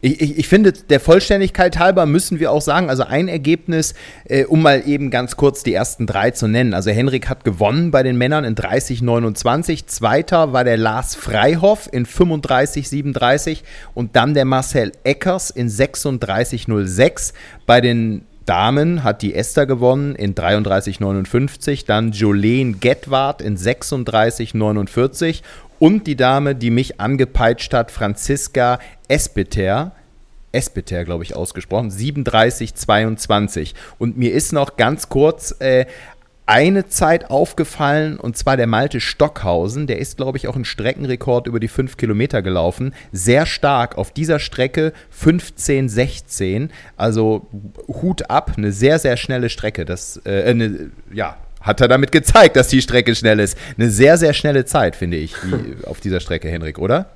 ich, ich, ich, finde, der Vollständigkeit halber müssen wir auch sagen, also ein Ergebnis, äh, um mal eben ganz kurz die ersten drei zu nennen. Also Henrik hat gewonnen bei den Männern in 30,29. Zweiter war der Lars Freihoff in 35,37 und dann der Marcel Eckers in 36,06. Bei den Damen hat die Esther gewonnen in 33,59, dann Jolene Getwart in 36,49 und die Dame, die mich angepeitscht hat, Franziska Espeter, Espeter, glaube ich, ausgesprochen, 37,22. Und mir ist noch ganz kurz äh, eine Zeit aufgefallen, und zwar der Malte Stockhausen. Der ist, glaube ich, auch ein Streckenrekord über die 5 Kilometer gelaufen. Sehr stark auf dieser Strecke 15, 16. Also Hut ab, eine sehr, sehr schnelle Strecke. Das, äh, eine, ja, hat er damit gezeigt, dass die Strecke schnell ist. Eine sehr, sehr schnelle Zeit, finde ich, auf dieser Strecke, Henrik, oder?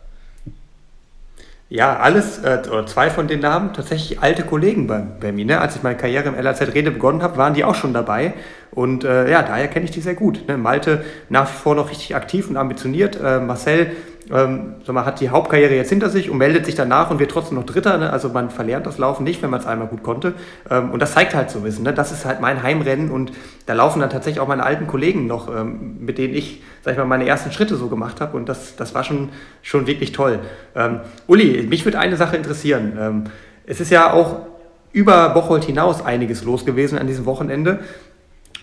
Ja, alles, äh, zwei von den Namen, tatsächlich alte Kollegen bei, bei mir. Ne? Als ich meine Karriere im LAZ Rede begonnen habe, waren die auch schon dabei. Und äh, ja, daher kenne ich die sehr gut. Ne? Malte nach wie vor noch richtig aktiv und ambitioniert. Äh, Marcel ähm, so man hat die Hauptkarriere jetzt hinter sich und meldet sich danach und wird trotzdem noch Dritter. Ne? Also man verlernt das Laufen nicht, wenn man es einmal gut konnte. Ähm, und das zeigt halt so ein bisschen. Ne? Das ist halt mein Heimrennen und da laufen dann tatsächlich auch meine alten Kollegen noch, ähm, mit denen ich, sag ich mal, meine ersten Schritte so gemacht habe. Und das, das war schon, schon wirklich toll. Ähm, Uli, mich würde eine Sache interessieren. Ähm, es ist ja auch über Bocholt hinaus einiges los gewesen an diesem Wochenende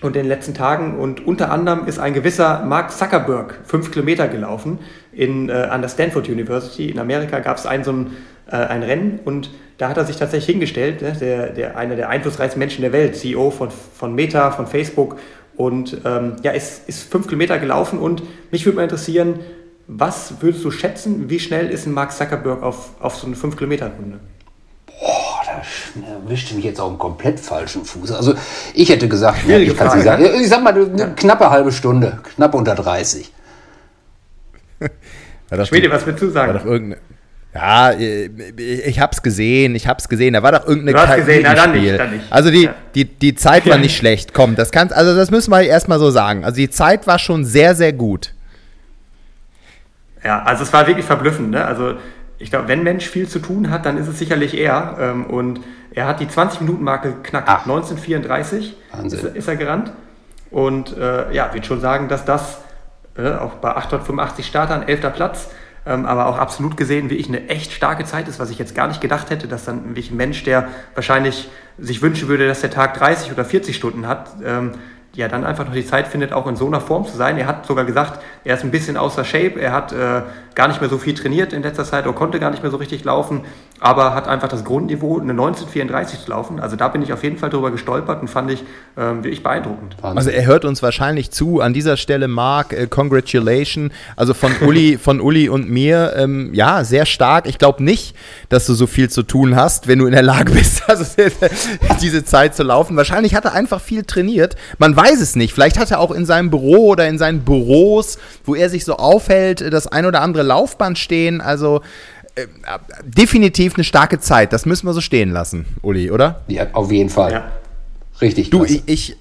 und in den letzten Tagen. Und unter anderem ist ein gewisser Mark Zuckerberg fünf Kilometer gelaufen in, äh, an der Stanford University. In Amerika gab es ein, so ein, äh, ein Rennen und da hat er sich tatsächlich hingestellt, ne, der, der, einer der einflussreichsten Menschen der Welt, CEO von, von Meta, von Facebook. Und ähm, ja, ist, ist fünf Kilometer gelaufen und mich würde mal interessieren, was würdest du schätzen, wie schnell ist ein Mark Zuckerberg auf, auf so eine 5-Kilometer-Runde? Boah, da erwischt mich jetzt auf einen komplett falschen Fuß. Also ich hätte gesagt, Schwierige ich kann Frage, sagen, ich sag mal, eine ja. knappe halbe Stunde, knapp unter 30. Schwede, was willst du sagen? War doch irgendeine, ja, ich hab's gesehen, ich hab's gesehen. Da war doch irgendeine du hast gesehen, na, dann nicht, dann nicht. Also die, ja. die, die Zeit war nicht schlecht. Komm, das kannst, also das müssen wir erstmal so sagen. Also die Zeit war schon sehr, sehr gut. Ja, also es war wirklich verblüffend. Ne? Also ich glaube, wenn Mensch viel zu tun hat, dann ist es sicherlich er. Ähm, und er hat die 20-Minuten-Marke geknackt. Ach. 1934 ist, ist, er gerannt. Und äh, ja, würde schon sagen, dass das auch bei 885 Startern, 11. Platz, ähm, aber auch absolut gesehen, wie ich eine echt starke Zeit ist, was ich jetzt gar nicht gedacht hätte, dass dann wirklich ein Mensch, der wahrscheinlich sich wünschen würde, dass der Tag 30 oder 40 Stunden hat, ähm, ja dann einfach noch die Zeit findet, auch in so einer Form zu sein. Er hat sogar gesagt, er ist ein bisschen außer Shape, er hat äh, gar nicht mehr so viel trainiert in letzter Zeit oder konnte gar nicht mehr so richtig laufen, aber hat einfach das Grundniveau, eine 1934 zu laufen. Also da bin ich auf jeden Fall drüber gestolpert und fand ich ähm, wirklich beeindruckend. Also er hört uns wahrscheinlich zu. An dieser Stelle, Marc, äh, congratulation. Also von Uli, von Uli und mir, ähm, ja, sehr stark. Ich glaube nicht, dass du so viel zu tun hast, wenn du in der Lage bist, also diese Zeit zu laufen. Wahrscheinlich hat er einfach viel trainiert. Man weiß es nicht. Vielleicht hat er auch in seinem Büro oder in seinen Büros, wo er sich so aufhält, das ein oder andere Laufband stehen. Also äh, definitiv eine starke Zeit. Das müssen wir so stehen lassen, Uli, oder? Ja, auf jeden Fall. Ja. Richtig. Du, ich, ich,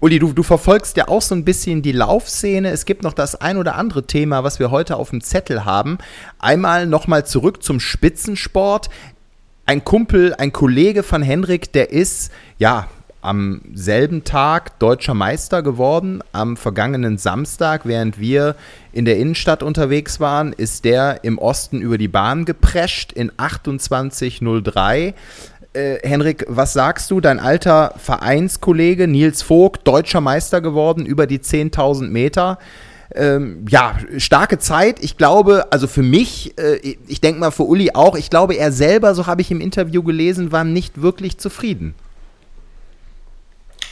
Uli, du, du verfolgst ja auch so ein bisschen die Laufszene. Es gibt noch das ein oder andere Thema, was wir heute auf dem Zettel haben. Einmal nochmal zurück zum Spitzensport. Ein Kumpel, ein Kollege von Henrik, der ist, ja, am selben Tag deutscher Meister geworden. Am vergangenen Samstag, während wir in der Innenstadt unterwegs waren, ist der im Osten über die Bahn geprescht in 28.03. Äh, Henrik, was sagst du? Dein alter Vereinskollege Nils Vogt, deutscher Meister geworden über die 10.000 Meter. Ähm, ja, starke Zeit. Ich glaube, also für mich, äh, ich denke mal für Uli auch, ich glaube, er selber, so habe ich im Interview gelesen, war nicht wirklich zufrieden.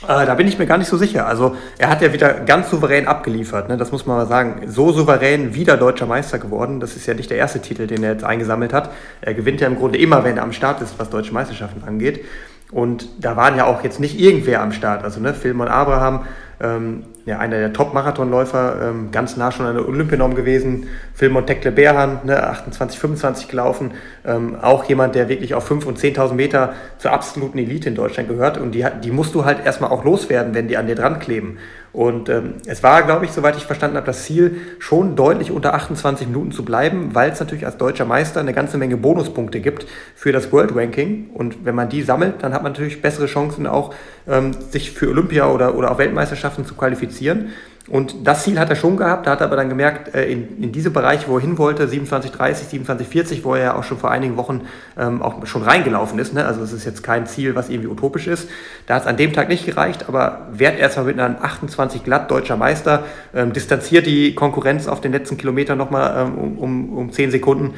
Äh, da bin ich mir gar nicht so sicher. Also er hat ja wieder ganz souverän abgeliefert, ne? das muss man mal sagen. So souverän wieder deutscher Meister geworden. Das ist ja nicht der erste Titel, den er jetzt eingesammelt hat. Er gewinnt ja im Grunde immer, wenn er am Start ist, was deutsche Meisterschaften angeht. Und da waren ja auch jetzt nicht irgendwer am Start. Also ne, Philmon Abraham, ähm, ja, einer der Top-Marathonläufer, ähm, ganz nah schon an der Olympianorm gewesen. Philmon Tekle Berhan, ne, 28, 25 gelaufen. Ähm, auch jemand, der wirklich auf 5.000 und 10.000 Meter zur absoluten Elite in Deutschland gehört. Und die, die musst du halt erstmal auch loswerden, wenn die an dir dran kleben. Und ähm, es war, glaube ich, soweit ich verstanden habe, das Ziel, schon deutlich unter 28 Minuten zu bleiben, weil es natürlich als deutscher Meister eine ganze Menge Bonuspunkte gibt für das World Ranking. Und wenn man die sammelt, dann hat man natürlich bessere Chancen auch, ähm, sich für Olympia oder, oder auch Weltmeisterschaften zu qualifizieren. Und das Ziel hat er schon gehabt, da hat er aber dann gemerkt, äh, in, in diese Bereiche, wo er hin wollte, 27,30, 27,40, wo er ja auch schon vor einigen Wochen ähm, auch schon reingelaufen ist, ne? also es ist jetzt kein Ziel, was irgendwie utopisch ist, da hat es an dem Tag nicht gereicht, aber wert erstmal mit einem 28 glatt deutscher Meister, ähm, distanziert die Konkurrenz auf den letzten Kilometern nochmal ähm, um, um, um 10 Sekunden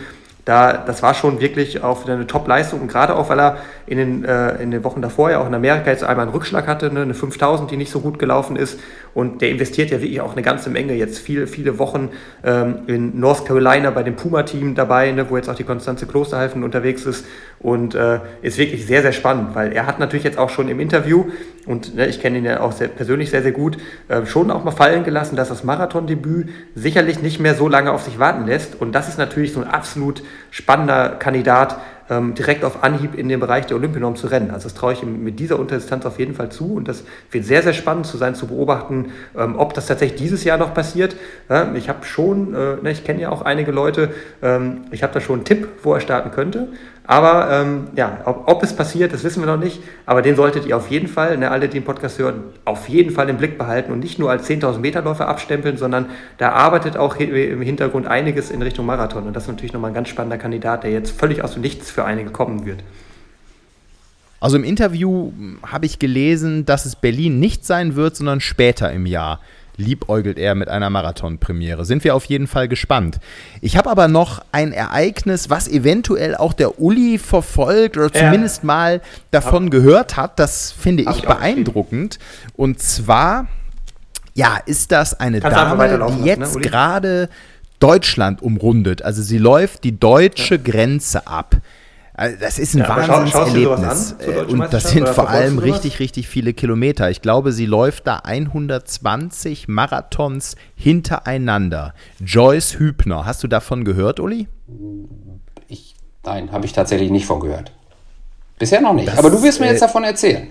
da, das war schon wirklich auch wieder eine Top-Leistung. Und gerade auch, weil er in den, äh, in den Wochen davor ja auch in Amerika jetzt einmal einen Rückschlag hatte, ne, eine 5000, die nicht so gut gelaufen ist. Und der investiert ja wirklich auch eine ganze Menge, jetzt. Viele, viele Wochen ähm, in North Carolina bei dem Puma-Team dabei, ne, wo jetzt auch die Konstanze Klosterhalfen unterwegs ist. Und äh, ist wirklich sehr, sehr spannend, weil er hat natürlich jetzt auch schon im Interview und ne, ich kenne ihn ja auch sehr, persönlich sehr, sehr gut, äh, schon auch mal fallen gelassen, dass das Marathondebüt sicherlich nicht mehr so lange auf sich warten lässt. Und das ist natürlich so ein absolut spannender Kandidat, ähm, direkt auf Anhieb in den Bereich der Olympianorm zu rennen. Also das traue ich ihm mit dieser Unterdistanz auf jeden Fall zu und das wird sehr, sehr spannend zu sein, zu beobachten, ähm, ob das tatsächlich dieses Jahr noch passiert. Ja, ich habe schon, äh, ne, ich kenne ja auch einige Leute, ähm, ich habe da schon einen Tipp, wo er starten könnte. Aber ähm, ja, ob, ob, es passiert, das wissen wir noch nicht. Aber den solltet ihr auf jeden Fall, ne, alle, die den Podcast hören, auf jeden Fall im Blick behalten und nicht nur als 10.000 Meter Läufer abstempeln, sondern da arbeitet auch im Hintergrund einiges in Richtung Marathon. Und das ist natürlich nochmal ein ganz spannender Kandidat, der jetzt völlig aus dem Nichts für einige kommen wird. Also im Interview habe ich gelesen, dass es Berlin nicht sein wird, sondern später im Jahr liebäugelt er mit einer Marathonpremiere. Sind wir auf jeden Fall gespannt. Ich habe aber noch ein Ereignis, was eventuell auch der Uli verfolgt oder zumindest ja. mal davon hab, gehört hat. Das finde ich, ich beeindruckend. Und zwar, ja, ist das eine Kannst Dame, die jetzt ne, gerade Deutschland umrundet. Also sie läuft die deutsche ja. Grenze ab. Also das ist ein ja, Wahnsinnserlebnis. Äh, und das sind vor allem richtig, richtig viele Kilometer. Ich glaube, sie läuft da 120 Marathons hintereinander. Joyce Hübner, hast du davon gehört, Uli? Ich, nein, habe ich tatsächlich nicht von gehört. Bisher noch nicht. Das, Aber du wirst mir äh, jetzt davon erzählen.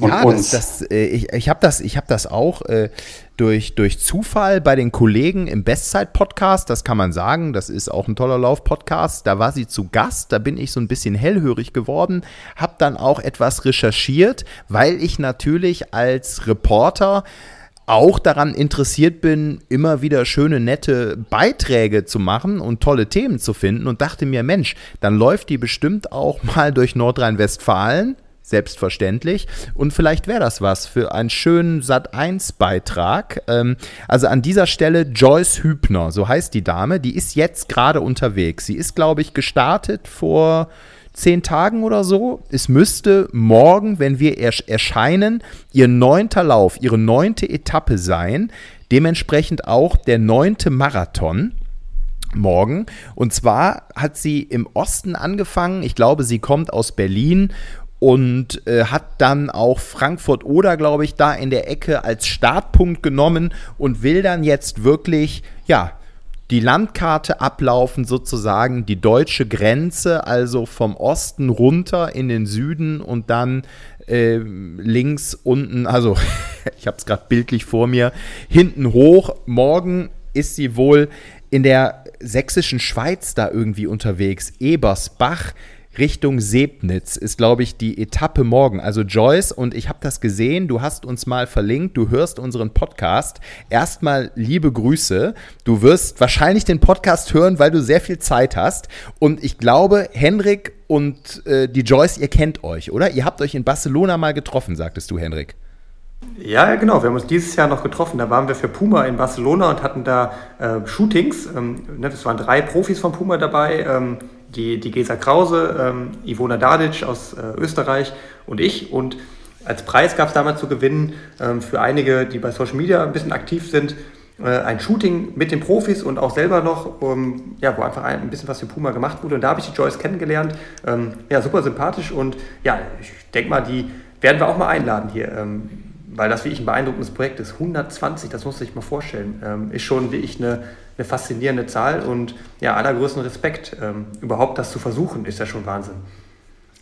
Und ja, uns. Das, das, äh, ich, ich habe das, hab das auch äh, durch, durch Zufall bei den Kollegen im Bestzeit-Podcast, das kann man sagen, das ist auch ein toller Lauf-Podcast, da war sie zu Gast, da bin ich so ein bisschen hellhörig geworden, habe dann auch etwas recherchiert, weil ich natürlich als Reporter auch daran interessiert bin, immer wieder schöne, nette Beiträge zu machen und tolle Themen zu finden und dachte mir, Mensch, dann läuft die bestimmt auch mal durch Nordrhein-Westfalen selbstverständlich. Und vielleicht wäre das was für einen schönen Sat1-Beitrag. Ähm, also an dieser Stelle Joyce Hübner, so heißt die Dame, die ist jetzt gerade unterwegs. Sie ist, glaube ich, gestartet vor zehn Tagen oder so. Es müsste morgen, wenn wir erscheinen, ihr neunter Lauf, ihre neunte Etappe sein. Dementsprechend auch der neunte Marathon morgen. Und zwar hat sie im Osten angefangen. Ich glaube, sie kommt aus Berlin und äh, hat dann auch Frankfurt oder glaube ich da in der Ecke als Startpunkt genommen und will dann jetzt wirklich ja die Landkarte ablaufen sozusagen die deutsche Grenze also vom Osten runter in den Süden und dann äh, links unten also ich habe es gerade bildlich vor mir hinten hoch. Morgen ist sie wohl in der sächsischen Schweiz da irgendwie unterwegs. Ebersbach Richtung Sebnitz ist, glaube ich, die Etappe morgen. Also Joyce, und ich habe das gesehen, du hast uns mal verlinkt, du hörst unseren Podcast. Erstmal liebe Grüße. Du wirst wahrscheinlich den Podcast hören, weil du sehr viel Zeit hast. Und ich glaube, Henrik und äh, die Joyce, ihr kennt euch, oder? Ihr habt euch in Barcelona mal getroffen, sagtest du, Henrik. Ja, genau. Wir haben uns dieses Jahr noch getroffen. Da waren wir für Puma in Barcelona und hatten da äh, Shootings. Ähm, ne, es waren drei Profis von Puma dabei. Ähm, die, die Gesa Krause, ähm, Ivona Dadic aus äh, Österreich und ich. Und als Preis gab es damals zu gewinnen ähm, für einige, die bei Social Media ein bisschen aktiv sind, äh, ein Shooting mit den Profis und auch selber noch, um, ja, wo einfach ein, bisschen was für Puma gemacht wurde. Und da habe ich die Joyce kennengelernt. Ähm, ja, super sympathisch und ja, ich denke mal, die werden wir auch mal einladen hier. Ähm, weil das wirklich ein beeindruckendes Projekt ist. 120, das muss sich mal vorstellen, ähm, ist schon wirklich eine, eine faszinierende Zahl und ja, allergrößten Respekt. Ähm, überhaupt das zu versuchen, ist ja schon Wahnsinn.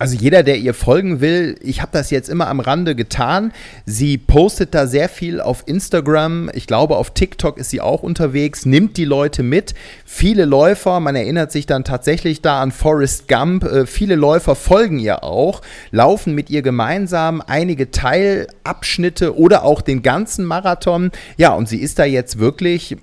Also jeder, der ihr folgen will, ich habe das jetzt immer am Rande getan. Sie postet da sehr viel auf Instagram. Ich glaube, auf TikTok ist sie auch unterwegs, nimmt die Leute mit. Viele Läufer, man erinnert sich dann tatsächlich da an Forrest Gump, äh, viele Läufer folgen ihr auch, laufen mit ihr gemeinsam einige Teilabschnitte oder auch den ganzen Marathon. Ja, und sie ist da jetzt wirklich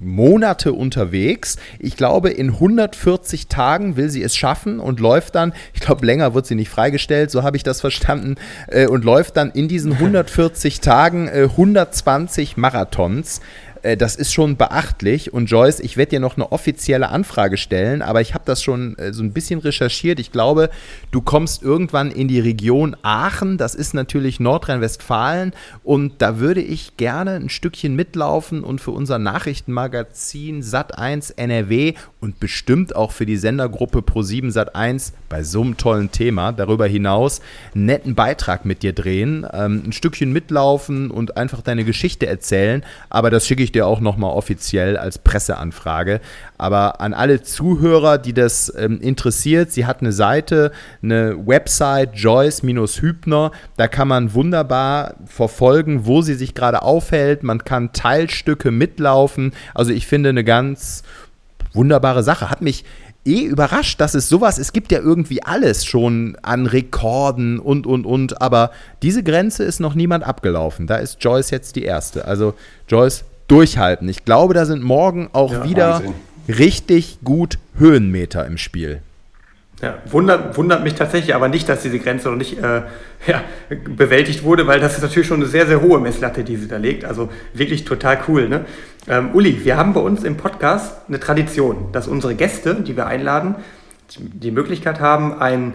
Monate unterwegs. Ich glaube, in 140 Tagen will sie es schaffen und läuft dann, ich glaube, länger wird wird sie nicht freigestellt, so habe ich das verstanden, äh, und läuft dann in diesen 140 Tagen äh, 120 Marathons. Äh, das ist schon beachtlich. Und Joyce, ich werde dir noch eine offizielle Anfrage stellen, aber ich habe das schon äh, so ein bisschen recherchiert. Ich glaube, du kommst irgendwann in die Region Aachen. Das ist natürlich Nordrhein-Westfalen. Und da würde ich gerne ein Stückchen mitlaufen und für unser Nachrichtenmagazin Sat1 NRW und bestimmt auch für die Sendergruppe Pro7 Sat1 bei so einem tollen Thema darüber hinaus einen netten Beitrag mit dir drehen, ähm, ein Stückchen mitlaufen und einfach deine Geschichte erzählen. Aber das schicke ich dir auch nochmal offiziell als Presseanfrage. Aber an alle Zuhörer, die das ähm, interessiert, sie hat eine Seite, eine Website, Joyce-Hübner. Da kann man wunderbar verfolgen, wo sie sich gerade aufhält. Man kann Teilstücke mitlaufen. Also ich finde eine ganz wunderbare Sache. Hat mich eh überrascht, dass es sowas, es gibt ja irgendwie alles schon an Rekorden und, und, und, aber diese Grenze ist noch niemand abgelaufen. Da ist Joyce jetzt die erste. Also Joyce, durchhalten. Ich glaube, da sind morgen auch ja, wieder Wahnsinn. richtig gut Höhenmeter im Spiel. Ja, wundert, wundert mich tatsächlich aber nicht, dass diese Grenze noch nicht äh, ja, bewältigt wurde, weil das ist natürlich schon eine sehr, sehr hohe Messlatte, die sie da legt. Also wirklich total cool. Ne? Ähm, Uli, wir haben bei uns im Podcast eine Tradition, dass unsere Gäste, die wir einladen, die Möglichkeit haben, ein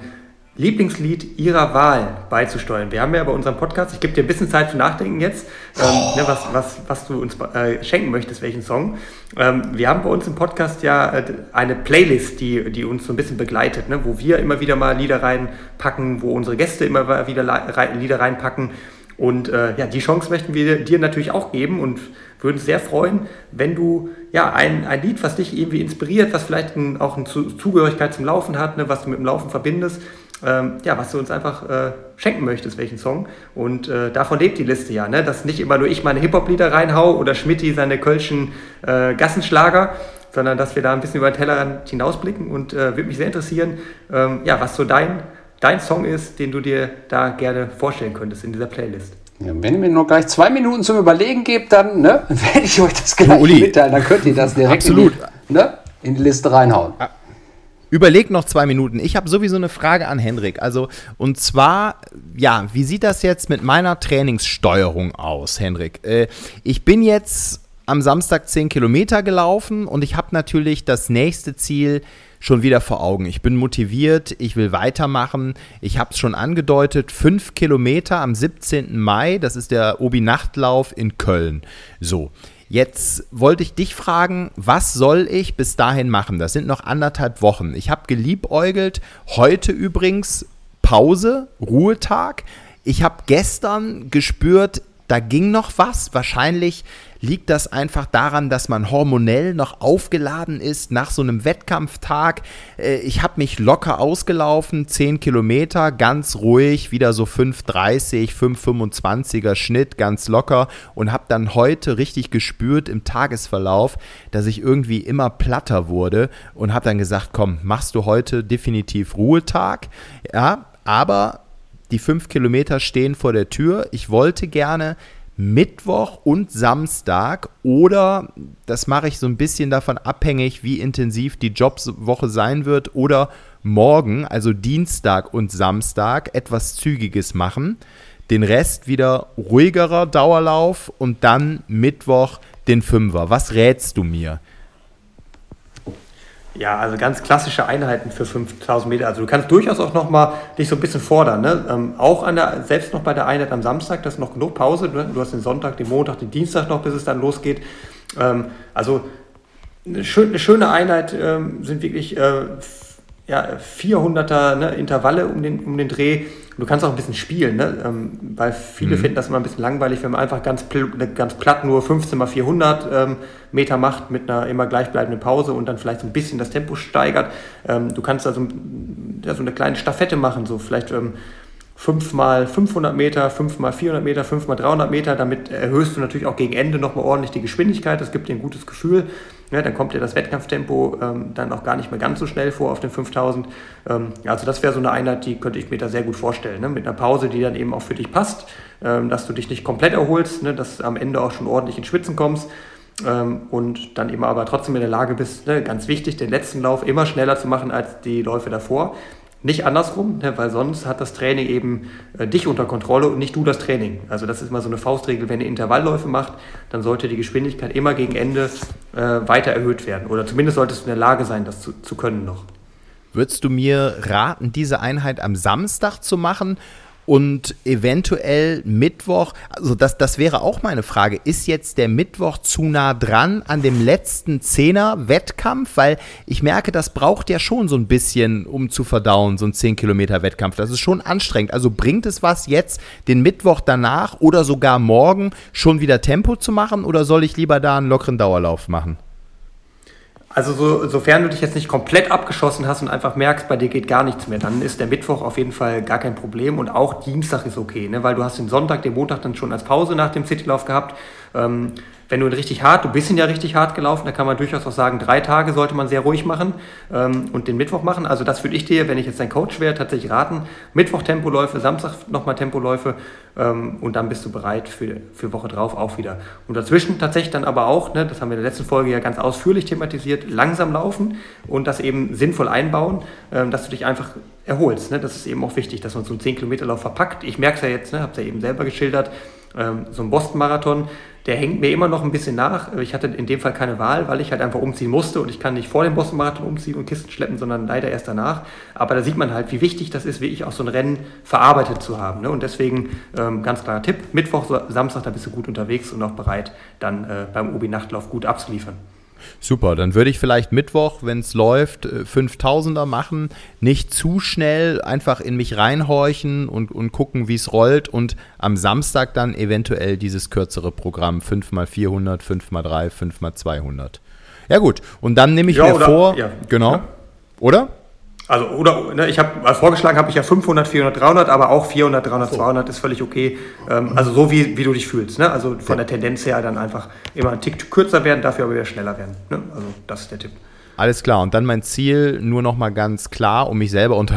Lieblingslied Ihrer Wahl beizusteuern. Wir haben ja bei unserem Podcast, ich gebe dir ein bisschen Zeit zu nachdenken jetzt, ähm, oh. ne, was, was, was du uns äh, schenken möchtest, welchen Song. Ähm, wir haben bei uns im Podcast ja äh, eine Playlist, die, die uns so ein bisschen begleitet, ne, wo wir immer wieder mal Lieder reinpacken, wo unsere Gäste immer wieder Lieder reinpacken. Und äh, ja, die Chance möchten wir dir natürlich auch geben und würden uns sehr freuen, wenn du ja ein, ein Lied, was dich irgendwie inspiriert, was vielleicht ein, auch eine Zugehörigkeit zum Laufen hat, ne, was du mit dem Laufen verbindest, ähm, ja, was du uns einfach äh, schenken möchtest, welchen Song. Und äh, davon lebt die Liste ja, ne? dass nicht immer nur ich meine Hip-Hop-Lieder reinhau oder Schmidti seine kölschen äh, Gassenschlager, sondern dass wir da ein bisschen über den Tellerrand hinausblicken. Und äh, würde mich sehr interessieren, ähm, ja, was so dein, dein Song ist, den du dir da gerne vorstellen könntest in dieser Playlist. Ja, wenn ihr mir noch gleich zwei Minuten zum Überlegen gebt, dann ne, werde ich euch das gleich Uli, mitteilen. Dann könnt ihr das direkt in die, ne, in die Liste reinhauen. Ah. Überleg noch zwei Minuten. Ich habe sowieso eine Frage an Henrik. Also, und zwar, ja, wie sieht das jetzt mit meiner Trainingssteuerung aus, Henrik? Äh, ich bin jetzt am Samstag 10 Kilometer gelaufen und ich habe natürlich das nächste Ziel schon wieder vor Augen. Ich bin motiviert, ich will weitermachen. Ich habe es schon angedeutet, 5 Kilometer am 17. Mai, das ist der Obi-Nachtlauf in Köln. So, Jetzt wollte ich dich fragen, was soll ich bis dahin machen? Das sind noch anderthalb Wochen. Ich habe geliebäugelt, heute übrigens Pause, Ruhetag. Ich habe gestern gespürt, da ging noch was. Wahrscheinlich liegt das einfach daran, dass man hormonell noch aufgeladen ist nach so einem Wettkampftag. Äh, ich habe mich locker ausgelaufen, 10 Kilometer, ganz ruhig, wieder so 5,30, 5,25er Schnitt, ganz locker und habe dann heute richtig gespürt im Tagesverlauf, dass ich irgendwie immer platter wurde und habe dann gesagt, komm, machst du heute definitiv Ruhetag. Ja, aber die fünf Kilometer stehen vor der Tür. Ich wollte gerne Mittwoch und Samstag oder das mache ich so ein bisschen davon abhängig, wie intensiv die Jobwoche sein wird oder morgen, also Dienstag und Samstag, etwas Zügiges machen. Den Rest wieder ruhigerer Dauerlauf und dann Mittwoch den Fünfer. Was rätst du mir? Ja, also ganz klassische Einheiten für 5000 Meter. Also du kannst durchaus auch noch mal dich so ein bisschen fordern. Ne? Ähm, auch an der, selbst noch bei der Einheit am Samstag, das ist noch genug Pause. Ne? Du hast den Sonntag, den Montag, den Dienstag noch, bis es dann losgeht. Ähm, also eine, schön, eine, schöne Einheit ähm, sind wirklich äh, ja, 400er ne, Intervalle um den, um den Dreh. Du kannst auch ein bisschen spielen, ne? ähm, weil viele mhm. finden das immer ein bisschen langweilig, wenn man einfach ganz, pl ganz platt nur 15 mal 400 ähm, Meter macht mit einer immer gleichbleibenden Pause und dann vielleicht so ein bisschen das Tempo steigert. Ähm, du kannst also ja, so eine kleine Staffette machen, so vielleicht ähm, 5 mal 500 Meter, 5 mal 400 Meter, 5 mal 300 Meter. Damit erhöhst du natürlich auch gegen Ende nochmal ordentlich die Geschwindigkeit. Das gibt dir ein gutes Gefühl. Ja, dann kommt dir das Wettkampftempo ähm, dann auch gar nicht mehr ganz so schnell vor auf den 5000. Ähm, also das wäre so eine Einheit, die könnte ich mir da sehr gut vorstellen. Ne? Mit einer Pause, die dann eben auch für dich passt, ähm, dass du dich nicht komplett erholst, ne? dass du am Ende auch schon ordentlich ins Schwitzen kommst. Ähm, und dann eben aber trotzdem in der Lage bist, ne? ganz wichtig, den letzten Lauf immer schneller zu machen als die Läufe davor. Nicht andersrum, ne, weil sonst hat das Training eben äh, dich unter Kontrolle und nicht du das Training. Also das ist mal so eine Faustregel, wenn ihr Intervallläufe macht, dann sollte die Geschwindigkeit immer gegen Ende äh, weiter erhöht werden. Oder zumindest solltest du in der Lage sein, das zu, zu können noch. Würdest du mir raten, diese Einheit am Samstag zu machen und eventuell Mittwoch, also das, das wäre auch meine Frage, ist jetzt der Mittwoch zu nah dran an dem letzten Zehner-Wettkampf? Weil ich merke, das braucht ja schon so ein bisschen, um zu verdauen, so ein 10-Kilometer-Wettkampf. Das ist schon anstrengend. Also bringt es was jetzt, den Mittwoch danach oder sogar morgen schon wieder Tempo zu machen oder soll ich lieber da einen lockeren Dauerlauf machen? Also so, sofern du dich jetzt nicht komplett abgeschossen hast und einfach merkst, bei dir geht gar nichts mehr, dann ist der Mittwoch auf jeden Fall gar kein Problem und auch Dienstag ist okay, ne? weil du hast den Sonntag, den Montag dann schon als Pause nach dem Citylauf gehabt. Ähm, wenn du richtig hart, du bist ja richtig hart gelaufen, da kann man durchaus auch sagen, drei Tage sollte man sehr ruhig machen ähm, und den Mittwoch machen. Also das würde ich dir, wenn ich jetzt dein Coach wäre, tatsächlich raten. Mittwoch Tempoläufe, Samstag nochmal Tempoläufe ähm, und dann bist du bereit für, für Woche drauf auch wieder. Und dazwischen tatsächlich dann aber auch, ne, das haben wir in der letzten Folge ja ganz ausführlich thematisiert, langsam laufen und das eben sinnvoll einbauen, ähm, dass du dich einfach erholst. Ne? Das ist eben auch wichtig, dass man so einen 10-Kilometer-Lauf verpackt. Ich merke es ja jetzt, ne, habe es ja eben selber geschildert, ähm, so ein Boston-Marathon, der hängt mir immer noch ein bisschen nach. Ich hatte in dem Fall keine Wahl, weil ich halt einfach umziehen musste und ich kann nicht vor dem Boston-Marathon umziehen und Kisten schleppen, sondern leider erst danach. Aber da sieht man halt, wie wichtig das ist, wie ich auch so ein Rennen verarbeitet zu haben. Ne? Und deswegen ähm, ganz klarer Tipp, Mittwoch, Samstag, da bist du gut unterwegs und auch bereit, dann äh, beim Obi-Nachtlauf gut abzuliefern. Super, dann würde ich vielleicht Mittwoch, wenn es läuft, 5000er äh, machen. Nicht zu schnell einfach in mich reinhorchen und, und gucken, wie es rollt. Und am Samstag dann eventuell dieses kürzere Programm 5x400, 5x3, 5x200. Ja, gut. Und dann nehme ich ja, mir oder, vor. Ja, genau. Ja. Oder? Also, oder, ne, ich habe vorgeschlagen, habe ich ja 500, 400, 300, aber auch 400, 300, so. 200 ist völlig okay. Ähm, also so wie, wie du dich fühlst. Ne? Also von der Tendenz her dann einfach immer ein Tick kürzer werden, dafür aber wieder schneller werden. Ne? Also das ist der Tipp. Alles klar. Und dann mein Ziel, nur noch mal ganz klar, um mich selber unter,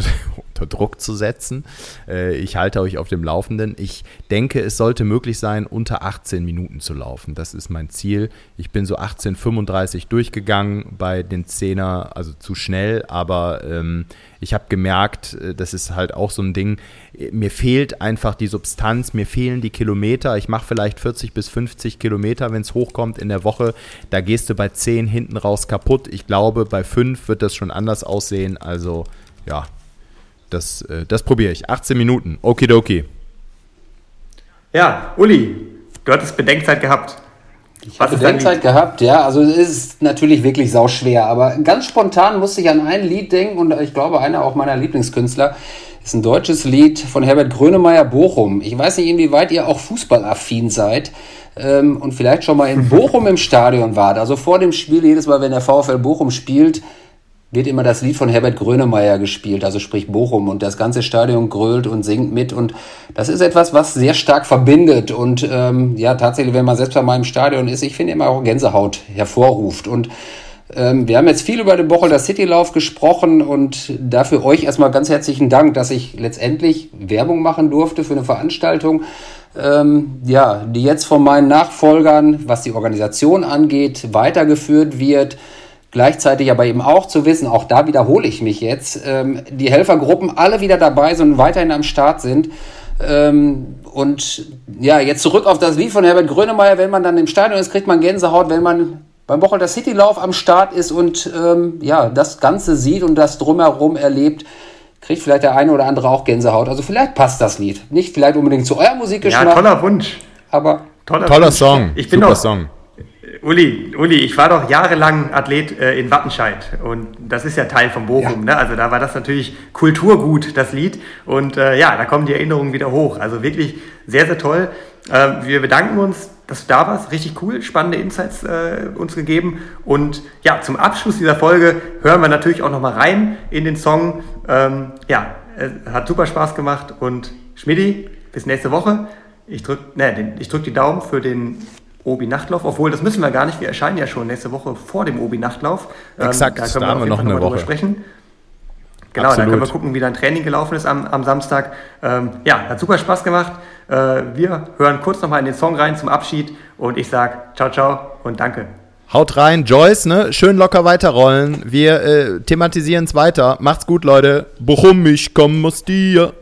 unter Druck zu setzen. Äh, ich halte euch auf dem Laufenden. Ich denke, es sollte möglich sein, unter 18 Minuten zu laufen. Das ist mein Ziel. Ich bin so 18,35 durchgegangen bei den Zehner, also zu schnell, aber ähm, ich habe gemerkt, äh, das ist halt auch so ein Ding, mir fehlt einfach die Substanz, mir fehlen die Kilometer. Ich mache vielleicht 40 bis 50 Kilometer, wenn es hochkommt in der Woche. Da gehst du bei 10 hinten raus kaputt. Ich glaube, bei 5 wird das schon anders aussehen. Also ja, das, äh, das probiere ich. 18 Minuten. Okidoki. Ja, Uli, du hattest Bedenkzeit gehabt. Ich habe Bedenkzeit gehabt, ja. Also es ist natürlich wirklich sauschwer, aber ganz spontan musste ich an ein Lied denken und ich glaube, einer auch meiner Lieblingskünstler ist ein deutsches Lied von Herbert Grönemeyer Bochum. Ich weiß nicht, inwieweit ihr auch fußballaffin seid ähm, und vielleicht schon mal in Bochum im Stadion wart. Also vor dem Spiel, jedes Mal, wenn der VfL Bochum spielt, wird immer das Lied von Herbert Grönemeyer gespielt, also sprich Bochum, und das ganze Stadion grölt und singt mit. Und das ist etwas, was sehr stark verbindet. Und ähm, ja, tatsächlich, wenn man selbst bei meinem Stadion ist, ich finde immer auch Gänsehaut hervorruft. Und ähm, wir haben jetzt viel über den Bocholder Citylauf gesprochen und dafür euch erstmal ganz herzlichen Dank, dass ich letztendlich Werbung machen durfte für eine Veranstaltung. Ähm, ja, die jetzt von meinen Nachfolgern, was die Organisation angeht, weitergeführt wird Gleichzeitig aber eben auch zu wissen, auch da wiederhole ich mich jetzt, ähm, die Helfergruppen alle wieder dabei sind und weiterhin am Start sind. Ähm, und ja, jetzt zurück auf das Lied von Herbert Grönemeyer, wenn man dann im Stadion ist, kriegt man Gänsehaut, wenn man beim Bocholter Citylauf am Start ist und ähm, ja, das Ganze sieht und das drumherum erlebt, kriegt vielleicht der eine oder andere auch Gänsehaut. Also vielleicht passt das Lied. Nicht vielleicht unbedingt zu eurem Musikgeschmack. Ja, toller Wunsch. Aber toller, toller Wunsch. Song. Ich bin Super noch, Song. Uli, Uli, ich war doch jahrelang Athlet äh, in Wattenscheid und das ist ja Teil von Bochum. Ja. Ne? Also da war das natürlich Kulturgut, das Lied. Und äh, ja, da kommen die Erinnerungen wieder hoch. Also wirklich sehr, sehr toll. Äh, wir bedanken uns, dass du da warst. Richtig cool, spannende Insights äh, uns gegeben. Und ja, zum Abschluss dieser Folge hören wir natürlich auch nochmal rein in den Song. Ähm, ja, hat super Spaß gemacht und Schmidti, bis nächste Woche. Ich drücke ne, drück die Daumen für den Obi-Nachtlauf, obwohl das müssen wir gar nicht, wir erscheinen ja schon nächste Woche vor dem Obi-Nachtlauf. Ähm, Exakt, da können wir, da wir noch eine Woche sprechen. Genau, Absolut. dann können wir gucken, wie dein Training gelaufen ist am, am Samstag. Ähm, ja, hat super Spaß gemacht. Äh, wir hören kurz nochmal in den Song rein zum Abschied und ich sage ciao, ciao und danke. Haut rein, Joyce, ne? Schön locker weiterrollen. Wir äh, thematisieren es weiter. Macht's gut, Leute. Bochum, ich komm aus dir.